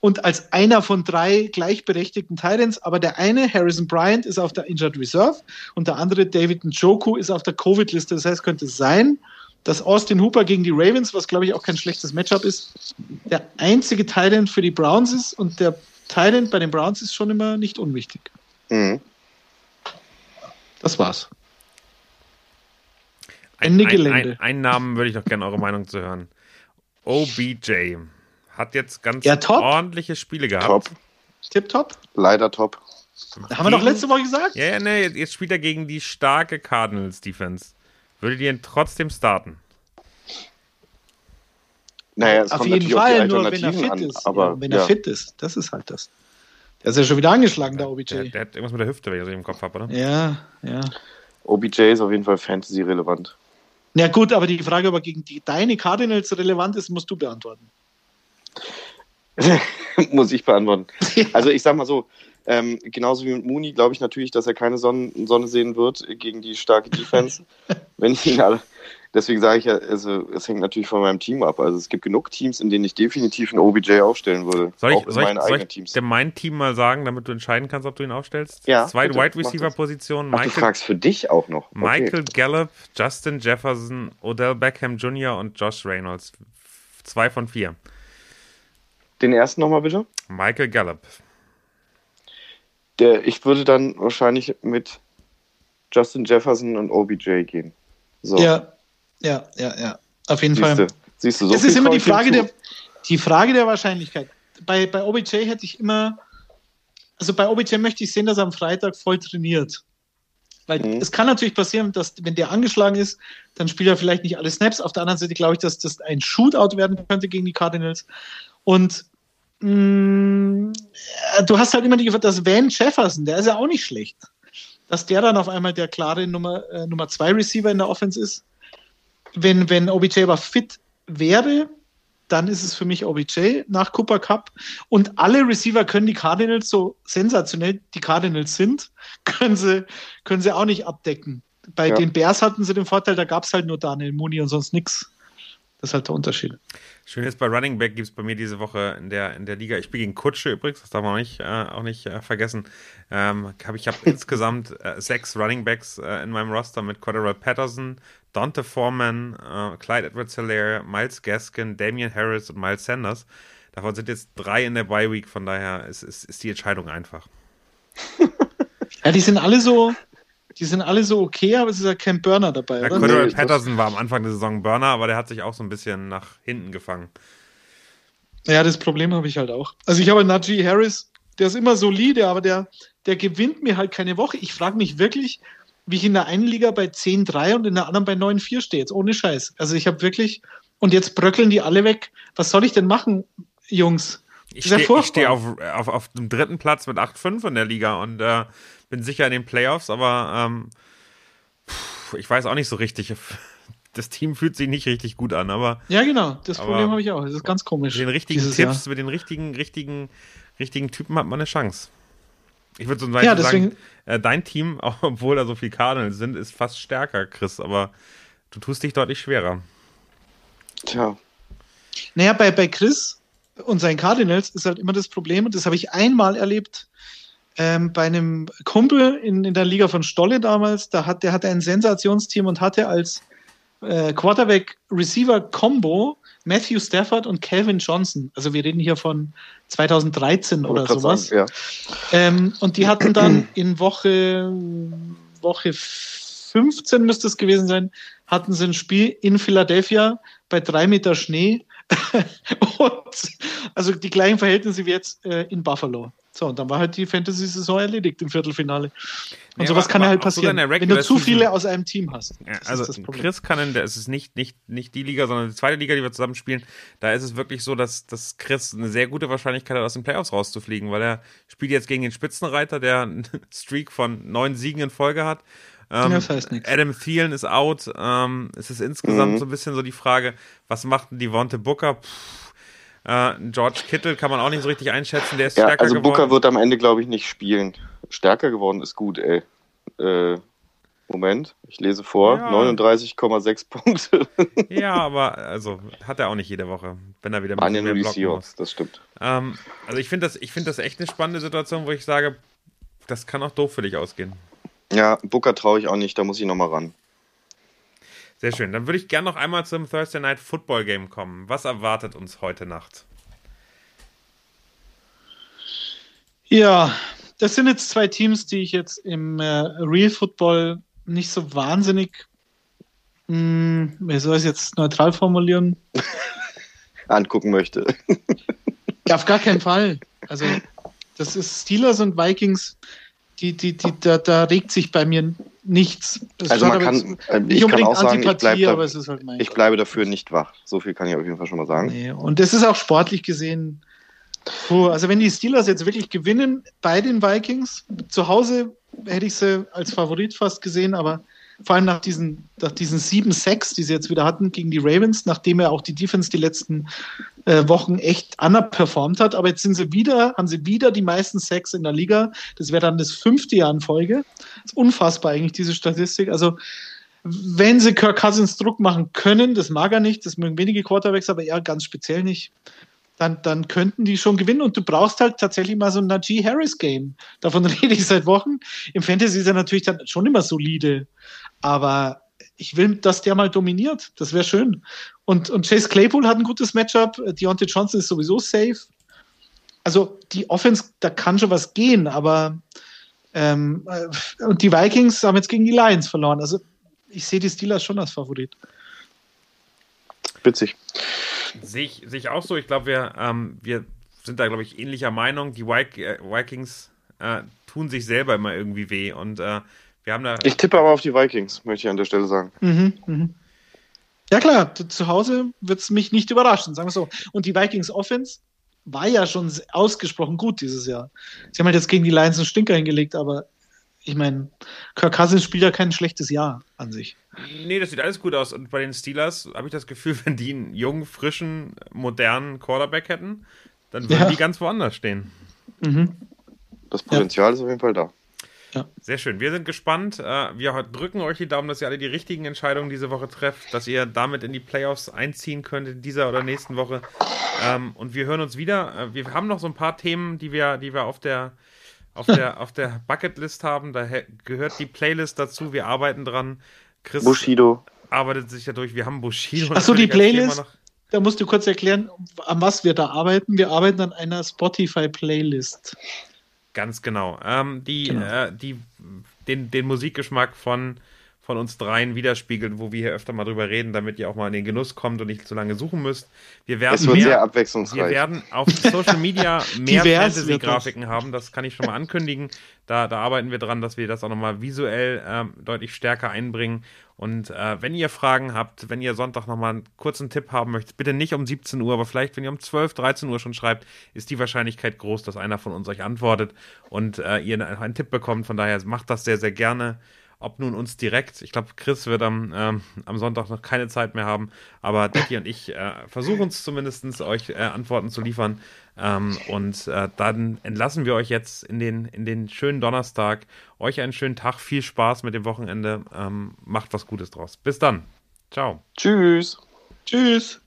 und als einer von drei gleichberechtigten Titans, aber der eine, Harrison Bryant, ist auf der Injured Reserve und der andere, David Njoku, ist auf der Covid-Liste. Das heißt, könnte es sein, dass Austin Hooper gegen die Ravens, was glaube ich auch kein schlechtes Matchup ist, der einzige Titan für die Browns ist und der Titan bei den Browns ist schon immer nicht unwichtig. Mhm. Das war's. Ende Gelände. Ein, ein, einen Namen würde ich noch gerne eure Meinung zu hören. OBJ. Hat jetzt ganz ja, ordentliche Spiele gehabt. Top. Tip top? Leider top. Haben wir doch letzte Woche gesagt? Ja, ja, ne, jetzt spielt er gegen die starke Cardinals Defense. Würdet ihr ihn trotzdem starten? Naja, es auf jeden Fall, nur wenn er fit an, ist. Aber, ja, wenn er fit ist, das ist halt das. Der ist ja schon wieder angeschlagen, der OBJ. Der, der hat irgendwas mit der Hüfte, wenn ich das im Kopf habe, oder? Ja, ja. OBJ ist auf jeden Fall Fantasy-relevant. Ja, gut, aber die Frage, ob er gegen die, deine Cardinals relevant ist, musst du beantworten. Muss ich beantworten. Also ich sag mal so, ähm, genauso wie mit Mooney glaube ich natürlich, dass er keine Sonne, Sonne sehen wird gegen die starke Defense. wenn ich ihn alle, deswegen sage ich ja, also es hängt natürlich von meinem Team ab. Also es gibt genug Teams, in denen ich definitiv einen OBJ aufstellen würde. Soll ich, soll ich, soll ich dir mein Team mal sagen, damit du entscheiden kannst, ob du ihn aufstellst? Ja. Zwei Wide Receiver Positionen. Michael, Ach, du fragst für dich auch noch. Okay. Michael Gallup, Justin Jefferson, Odell Beckham Jr. und Josh Reynolds. Zwei von vier. Den ersten nochmal bitte. Michael Gallup. Der, ich würde dann wahrscheinlich mit Justin Jefferson und OBJ gehen. So. Ja, ja, ja, ja. Auf jeden Siehste, Fall. Siehst du, so es ist immer die Frage, der, die Frage der Wahrscheinlichkeit. Bei, bei OBJ hätte ich immer, also bei OBJ möchte ich sehen, dass er am Freitag voll trainiert. Weil mhm. es kann natürlich passieren, dass wenn der angeschlagen ist, dann spielt er vielleicht nicht alle Snaps. Auf der anderen Seite glaube ich, dass das ein Shootout werden könnte gegen die Cardinals. Und mh, mm, du hast halt immer die Gefahr, dass Van Jefferson, der ist ja auch nicht schlecht, dass der dann auf einmal der klare Nummer, äh, Nummer zwei Receiver in der Offense ist. Wenn, wenn OBJ aber fit wäre, dann ist es für mich OBJ nach Cooper Cup. Und alle Receiver können die Cardinals so sensationell die Cardinals sind, können sie, können sie auch nicht abdecken. Bei Ja. den Bears hatten sie den Vorteil, da gab es halt nur Daniel Mooney und sonst nichts. Das ist halt der Unterschied. Schön ist, bei Running Back gibt es bei mir diese Woche in der, in der Liga, ich spiele gegen Kutsche übrigens, das darf man auch nicht, äh, auch nicht äh, vergessen. Ähm, hab, ich habe insgesamt äh, sechs Running Backs äh, in meinem Roster mit Cordero Patterson, Dante Foreman, äh, Clyde Edwards-Hilaire, Miles Gaskin, Damian Harris und Miles Sanders. Davon sind jetzt drei in der Bye Week, von daher ist, ist, ist die Entscheidung einfach. Ja, die sind alle so, die sind alle so okay, aber es ist ja kein Burner dabei, Ja, oder? Nee, Patterson war am Anfang der Saison Burner, aber der hat sich auch so ein bisschen nach hinten gefangen. Ja, das Problem habe ich halt auch. Also ich habe Najee Harris, der ist immer solide, aber der, der gewinnt mir halt keine Woche. Ich frage mich wirklich, wie ich in der einen Liga bei 10-3 und in der anderen bei 9-4 stehe. Jetzt ohne Scheiß. Also ich habe wirklich, und jetzt bröckeln die alle weg. Was soll ich denn machen, Jungs? Ich stehe steh auf, auf, auf dem dritten Platz mit 8-5 in der Liga und äh, bin sicher in den Playoffs, aber ähm, pff, ich weiß auch nicht so richtig. Das Team fühlt sich nicht richtig gut an, aber Ja, genau. Das Problem habe ich auch. Das ist ganz komisch. mit den richtigen Tipps, mit den richtigen, richtigen, richtigen Typen hat man eine Chance. Ich würde zum Beispiel Ja, deswegen- sagen, äh, dein Team, auch obwohl da so viele Cardinals sind, ist fast stärker, Chris, aber du tust dich deutlich schwerer. Tja, Naja, bei, bei Chris und seinen Cardinals ist halt immer das Problem, und das habe ich einmal erlebt, ähm, bei einem Kumpel in, in der Liga von Stolle damals, da hat, der hatte ein Sensationsteam und hatte als äh, Quarterback-Receiver-Combo Matthew Stafford und Calvin Johnson. Also wir reden hier von 2013 oder sowas. sagen, ja. Ähm, und die hatten dann in Woche, Woche 15 müsste es gewesen sein, hatten sie ein Spiel in Philadelphia bei drei Meter Schnee. und also die gleichen Verhältnisse wie jetzt äh, in Buffalo. So, und dann war halt die Fantasy-Saison erledigt im Viertelfinale. Und Ja, sowas aber- kann ja aber halt passieren, der wenn du zu viele aus einem Team hast. Ja, also. Chris kann in der, es ist nicht, nicht, nicht die Liga, sondern die zweite Liga, die wir zusammen spielen, da ist es wirklich so, dass, dass Chris eine sehr gute Wahrscheinlichkeit hat, aus den Playoffs rauszufliegen, weil er spielt jetzt gegen den Spitzenreiter, der einen Streak von neun Siegen in Folge hat. Ähm, Das heißt nix. Adam Thielen ist out. Ähm, es ist insgesamt Mhm. so ein bisschen so die Frage, was macht denn die Wonte Booker? Pff, äh, George Kittle kann man auch nicht so richtig einschätzen, der ist Ja, stärker also geworden. Booker wird am Ende, glaube ich, nicht spielen. Stärker geworden ist gut, ey. Äh, Moment, ich lese vor. Ja. 39,6 Punkte. ja, aber also hat er auch nicht jede Woche, wenn er wieder Waren ja mehr nur die. Seahawks, das stimmt. Ähm, also ich finde das, ich finde das echt eine spannende Situation, wo ich sage, das kann auch doof für dich ausgehen. Ja, Booker traue ich auch nicht, da muss ich nochmal ran. Sehr schön. Dann würde ich gerne noch einmal zum Thursday Night Football Game kommen. Was erwartet uns heute Nacht? Ja, das sind jetzt zwei Teams, die ich jetzt im äh, Real Football nicht so wahnsinnig, mh, wie soll ich es jetzt neutral formulieren? Angucken möchte. Ja, auf gar keinen Fall. Also, das ist Steelers und Vikings, die, die, die, da, da regt sich bei mir nichts. Es Also man kann, äh, nicht ich kann auch sagen, ich aber da, es ist halt mein ich bleibe dafür nicht wach. So viel kann ich auf jeden Fall schon mal sagen. Nee, und das ist auch sportlich gesehen. Puh, also wenn die Steelers jetzt wirklich gewinnen bei den Vikings, zu Hause hätte ich sie als Favorit fast gesehen, aber vor allem nach diesen, nach diesen sieben Sacks, die sie jetzt wieder hatten gegen die Ravens, nachdem er auch die Defense die letzten äh, Wochen echt underperformt hat. Aber jetzt sind sie wieder, haben sie wieder die meisten Sacks in der Liga. Das wäre dann das fünfte Jahr in Folge. Das ist unfassbar eigentlich, diese Statistik. Also wenn sie Kirk Cousins Druck machen können, das mag er nicht, das mögen wenige Quarterbacks, aber er ganz speziell nicht, dann, dann könnten die schon gewinnen. Und du brauchst halt tatsächlich mal so ein Najee Harris Game. Davon rede ich seit Wochen. Im Fantasy ist er natürlich dann schon immer solide, aber ich will, dass der mal dominiert. Das wäre schön. Und, und Chase Claypool hat ein gutes Matchup. Deontay Johnson ist sowieso safe. Also die Offense, da kann schon was gehen, aber ähm, äh, und die Vikings haben jetzt gegen die Lions verloren. Also ich sehe die Steelers schon als Favorit. Witzig. Sehe ich, sehe ich auch so. Ich glaube, wir, ähm, wir sind da, glaube ich, ähnlicher Meinung. Die Vik äh, Vikings äh, tun sich selber immer irgendwie weh. Und äh, wir haben da. Ich tippe aber auf die Vikings, möchte ich an der Stelle sagen. Mhm, mhm. Ja klar, zu- Hause wird es mich nicht überraschen, sagen wir so. Und die Vikings Offense war ja schon ausgesprochen gut dieses Jahr. Sie haben halt jetzt gegen die Lions einen Stinker hingelegt, aber ich meine, Kirk Cousins spielt ja kein schlechtes Jahr an sich. Nee, das sieht alles gut aus. Und bei den Steelers habe ich das Gefühl, wenn die einen jungen, frischen, modernen Quarterback hätten, dann würden ja. die ganz woanders stehen. Mhm. Das Potenzial ja. ist auf jeden Fall da. Ja. Sehr schön. Wir sind gespannt. Äh, wir drücken euch die Daumen, dass ihr alle die richtigen Entscheidungen diese Woche trefft, dass ihr damit in die Playoffs einziehen könnt in dieser oder nächsten Woche. Ähm, und wir hören uns wieder. Äh, wir haben noch so ein paar Themen, die wir, die wir auf der auf der, auf der Bucketlist haben. Da gehört die Playlist dazu. Wir arbeiten dran. Chris Bushido. arbeitet sich ja durch. Wir haben Bushido. Achso, die Playlist. Da musst du kurz erklären, an was wir da arbeiten. Wir arbeiten an einer Spotify-Playlist. Ganz genau. Ähm, die, genau. Äh, die, den, den Musikgeschmack von, von uns dreien widerspiegelt, wo wir hier öfter mal drüber reden, damit ihr auch mal in den Genuss kommt und nicht zu lange suchen müsst. Wir werden es wird mehr, sehr abwechslungsreich. Wir werden auf Social Media mehr Fantasy-Grafiken haben, das kann ich schon mal ankündigen. Da, da arbeiten wir dran, dass wir das auch nochmal visuell ähm, deutlich stärker einbringen. Und äh, wenn ihr Fragen habt, wenn ihr Sonntag nochmal einen kurzen Tipp haben möchtet, bitte nicht um 17 Uhr, aber vielleicht, wenn ihr um 12, 13 Uhr schon schreibt, ist die Wahrscheinlichkeit groß, dass einer von uns euch antwortet und äh, ihr einen Tipp bekommt. Von daher macht das sehr, sehr gerne. Ob nun uns direkt, ich glaube, Chris wird am, ähm, am Sonntag noch keine Zeit mehr haben, aber Decky und ich äh, versuchen es zumindest, euch äh, Antworten zu liefern. Ähm, und äh, dann entlassen wir euch jetzt in den, in den schönen Donnerstag. Euch einen schönen Tag, viel Spaß mit dem Wochenende. Ähm, macht was Gutes draus. Bis dann. Ciao. Tschüss. Tschüss.